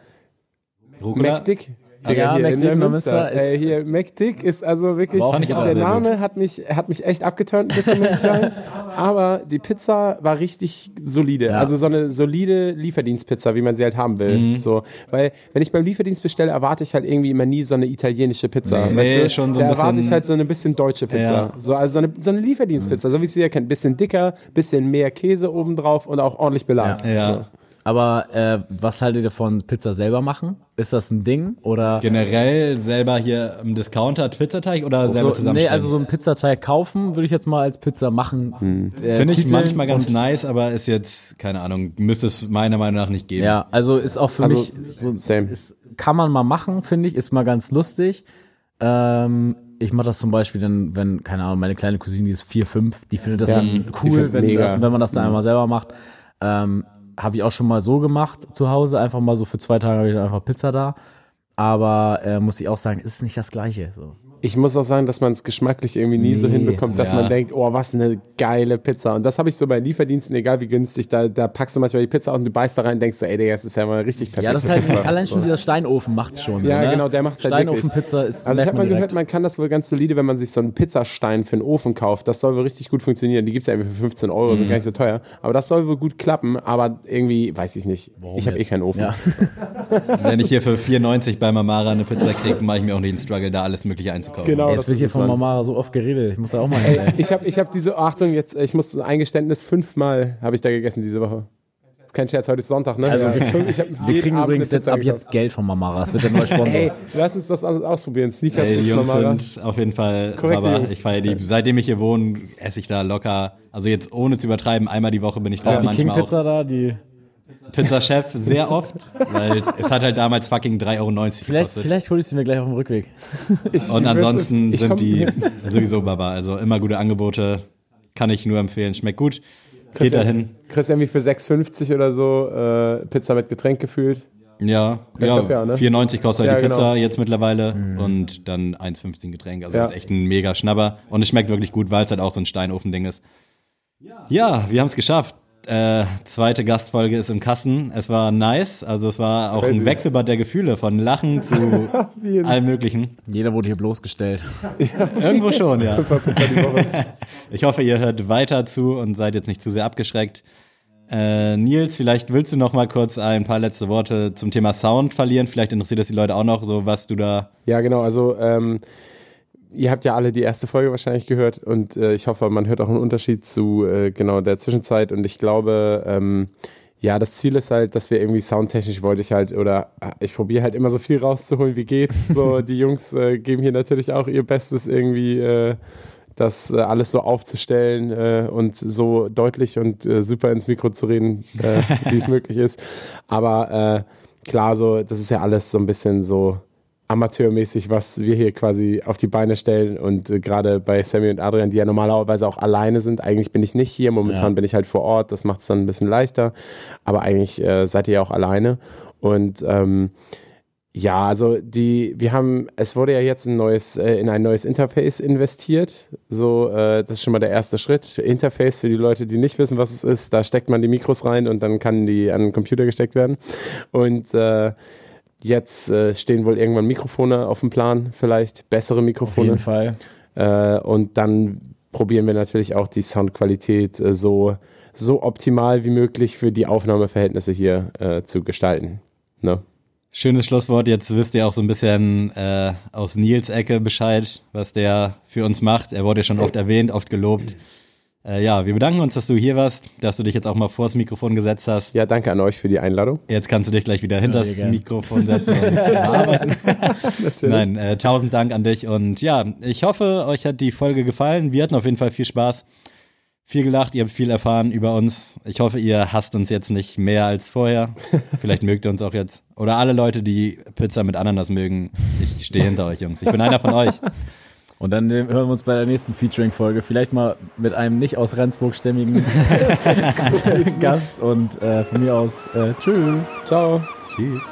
äh, Rucola? McDick. Ja, hier McDick in ist- Äh, hier, McDick ist also wirklich, der Name hat mich, hat mich echt abgeturnt ein bisschen, muss ich sagen. Aber die Pizza war richtig solide. Ja. Also so eine solide Lieferdienstpizza, wie man sie halt haben will. Mhm. So, weil, wenn ich beim Lieferdienst bestelle, erwarte ich halt irgendwie immer nie so eine italienische Pizza. Nee, weißt nee, schon so da ein erwarte ich bisschen- halt so eine bisschen deutsche Pizza. Ja. So, also so eine, so eine Lieferdienstpizza, so wie sie ja kennt. Bisschen dicker, bisschen mehr Käse obendrauf und auch ordentlich beladen. Ja. Aber äh, was haltet ihr von Pizza selber machen? Ist das ein Ding? Oder Generell selber hier im Discounter Pizzateig oder selber so, zusammenstellen? nee, also so einen Pizzateig kaufen würde ich jetzt mal als Pizza machen. Äh, Finde ich manchmal ganz nice, aber ist jetzt, keine Ahnung, müsste es meiner Meinung nach nicht geben. Ja, also ist auch für Also, mich so same. Ist, kann man mal machen, finde ich, ist mal ganz lustig. Ähm, ich mache das zum Beispiel dann, wenn, keine Ahnung, meine kleine Cousine, die ist vier, fünf, die findet das Ja, dann cool, wenn, das, wenn man das dann einmal selber macht. Ähm, habe ich auch schon mal so gemacht zu Hause, einfach mal so für zwei Tage habe ich dann einfach Pizza da. Aber äh, muss ich auch sagen, ist nicht das Gleiche. So. Ich muss auch sagen, dass man es geschmacklich irgendwie nie so Nee, hinbekommt, dass ja. man denkt, oh, was eine geile Pizza. Und das habe ich so bei Lieferdiensten, egal wie günstig, da, da packst du manchmal die Pizza aus und du beißt da rein und denkst so, ey, Digga, das ist ja mal richtig perfekt. Ja, das ist halt allein schon dieser Steinofen macht's schon. Ja, so, ne? genau, der macht's halt Steinofenpizza ist Also ich habe mal man gehört, direkt. man kann das wohl ganz solide, wenn man sich so einen Pizzastein für einen Ofen kauft. Das soll wohl richtig gut funktionieren. Die gibt's ja irgendwie für 15 Euro, Mhm. sind gar nicht so teuer. Aber das soll wohl gut klappen, aber irgendwie, weiß ich nicht. ich habe eh keinen Ofen. Ja. Wenn ich hier für 4,90 bei Mamara eine Pizza kriege, mache ich mir auch nicht den Struggle, da alles Mögliche einzukaufen. Genau. Jetzt das wird hier von Mann. Mama so oft geredet. Ich muss da auch mal hin. Ich habe ich hab diese, Achtung, jetzt, ich muss ein Eingeständnis, fünfmal habe ich da gegessen diese Woche. Das ist kein Scherz, heute ist Sonntag, ne? Also Ja. wir, ich hab wir kriegen Abend übrigens jetzt ab gekauft. jetzt Geld von Mamara. Das wird der neue Sponsor. Ey, lass uns das aus- ausprobieren. Sneakers Ey, die Jungs normaler. sind auf jeden Fall, aber Jungs. ich feiere die. Seitdem ich hier wohne, esse ich da locker, also jetzt ohne zu übertreiben, einmal die Woche bin ich da. Auch die King Pizza da, die. Pizza-Chef sehr oft, weil es hat halt damals fucking 3,90 Euro Vielleicht, gekostet. vielleicht hole ich sie mir gleich auf dem Rückweg. Ich Und ansonsten ich sind die sowieso Baba. Also immer gute Angebote. Kann ich nur empfehlen. Schmeckt gut. Geht dahin. Kriegst irgendwie für 6,50 oder so äh, Pizza mit Getränk gefühlt. Ja, Ich ja, glaub, ja, ne? 4,90 kostet Ja, halt die Pizza genau. jetzt mittlerweile und dann 1,15 Getränk. Also Ja. das ist echt ein mega Schnapper und es schmeckt wirklich gut, weil es halt auch so ein Steinofending ist. Ja, wir haben es geschafft. Äh, zweite Gastfolge ist im Kasten. Es war nice, also es war auch Crazy. ein Wechselbad der Gefühle von Lachen zu allem Möglichen. Jeder wurde hier bloßgestellt. Irgendwo schon, ja. Ich hoffe, ihr hört weiter zu und seid jetzt nicht zu sehr abgeschreckt. Äh, Nils, vielleicht willst du noch mal kurz ein paar letzte Worte zum Thema Sound verlieren. Vielleicht interessiert es die Leute auch noch, so was du da. Ja, genau. Also, ähm, ihr habt ja alle die erste Folge wahrscheinlich gehört und äh, ich hoffe, man hört auch einen Unterschied zu äh, genau der Zwischenzeit. Und ich glaube, ähm, ja, das Ziel ist halt, dass wir irgendwie soundtechnisch wollte ich halt oder äh, ich probiere halt immer so viel rauszuholen, wie geht. So, die Jungs äh, geben hier natürlich auch ihr Bestes irgendwie. Äh, das äh, alles so aufzustellen äh, und so deutlich und äh, super ins Mikro zu reden, wie es möglich ist. Aber klar, so, das ist ja alles so ein bisschen so amateurmäßig, was wir hier quasi auf die Beine stellen. Und äh, gerade bei Sammy und Adrian, die ja normalerweise auch alleine sind, eigentlich bin ich nicht hier, momentan Ja. bin ich halt vor Ort, das macht es dann ein bisschen leichter. Aber eigentlich äh, seid ihr ja auch alleine. Und ähm, ja, also die, wir haben, es wurde ja jetzt ein neues, äh, in ein neues Interface investiert. So, äh, das ist schon mal der erste Schritt. Interface für die Leute, die nicht wissen, was es ist, da steckt man die Mikros rein und dann kann die an den Computer gesteckt werden. Und äh, jetzt äh, stehen wohl irgendwann Mikrofone auf dem Plan, vielleicht bessere Auf Mikrofone. jeden Fall. Äh, und dann probieren wir natürlich auch die Soundqualität äh, so, so optimal wie möglich für die Aufnahmeverhältnisse hier äh, zu gestalten. Ne? Schönes Schlusswort. Jetzt wisst ihr auch so ein bisschen äh, aus Nils Ecke Bescheid, was der für uns macht. Er wurde ja schon oft erwähnt, oft gelobt. Äh, ja, wir bedanken uns, dass du hier warst, dass du dich jetzt auch mal vors Mikrofon gesetzt hast. Ja, danke an euch für die Einladung. Jetzt kannst du dich gleich wieder hinter das sehr gern. Mikrofon setzen und bearbeiten. Nein, äh, tausend Dank an dich und ja, ich hoffe, euch hat die Folge gefallen. Wir hatten auf jeden Fall viel Spaß, viel gelacht, ihr habt viel erfahren über uns. Ich hoffe, ihr hasst uns jetzt nicht mehr als vorher. Vielleicht mögt ihr uns auch jetzt. Oder alle Leute, die Pizza mit Ananas mögen. Ich stehe hinter euch, Jungs. Ich bin einer von euch. Und dann hören wir uns bei der nächsten Featuring-Folge vielleicht mal mit einem nicht aus Rendsburg stämmigen Gast und äh, von mir aus äh, tschüss. Ciao. Tschüss.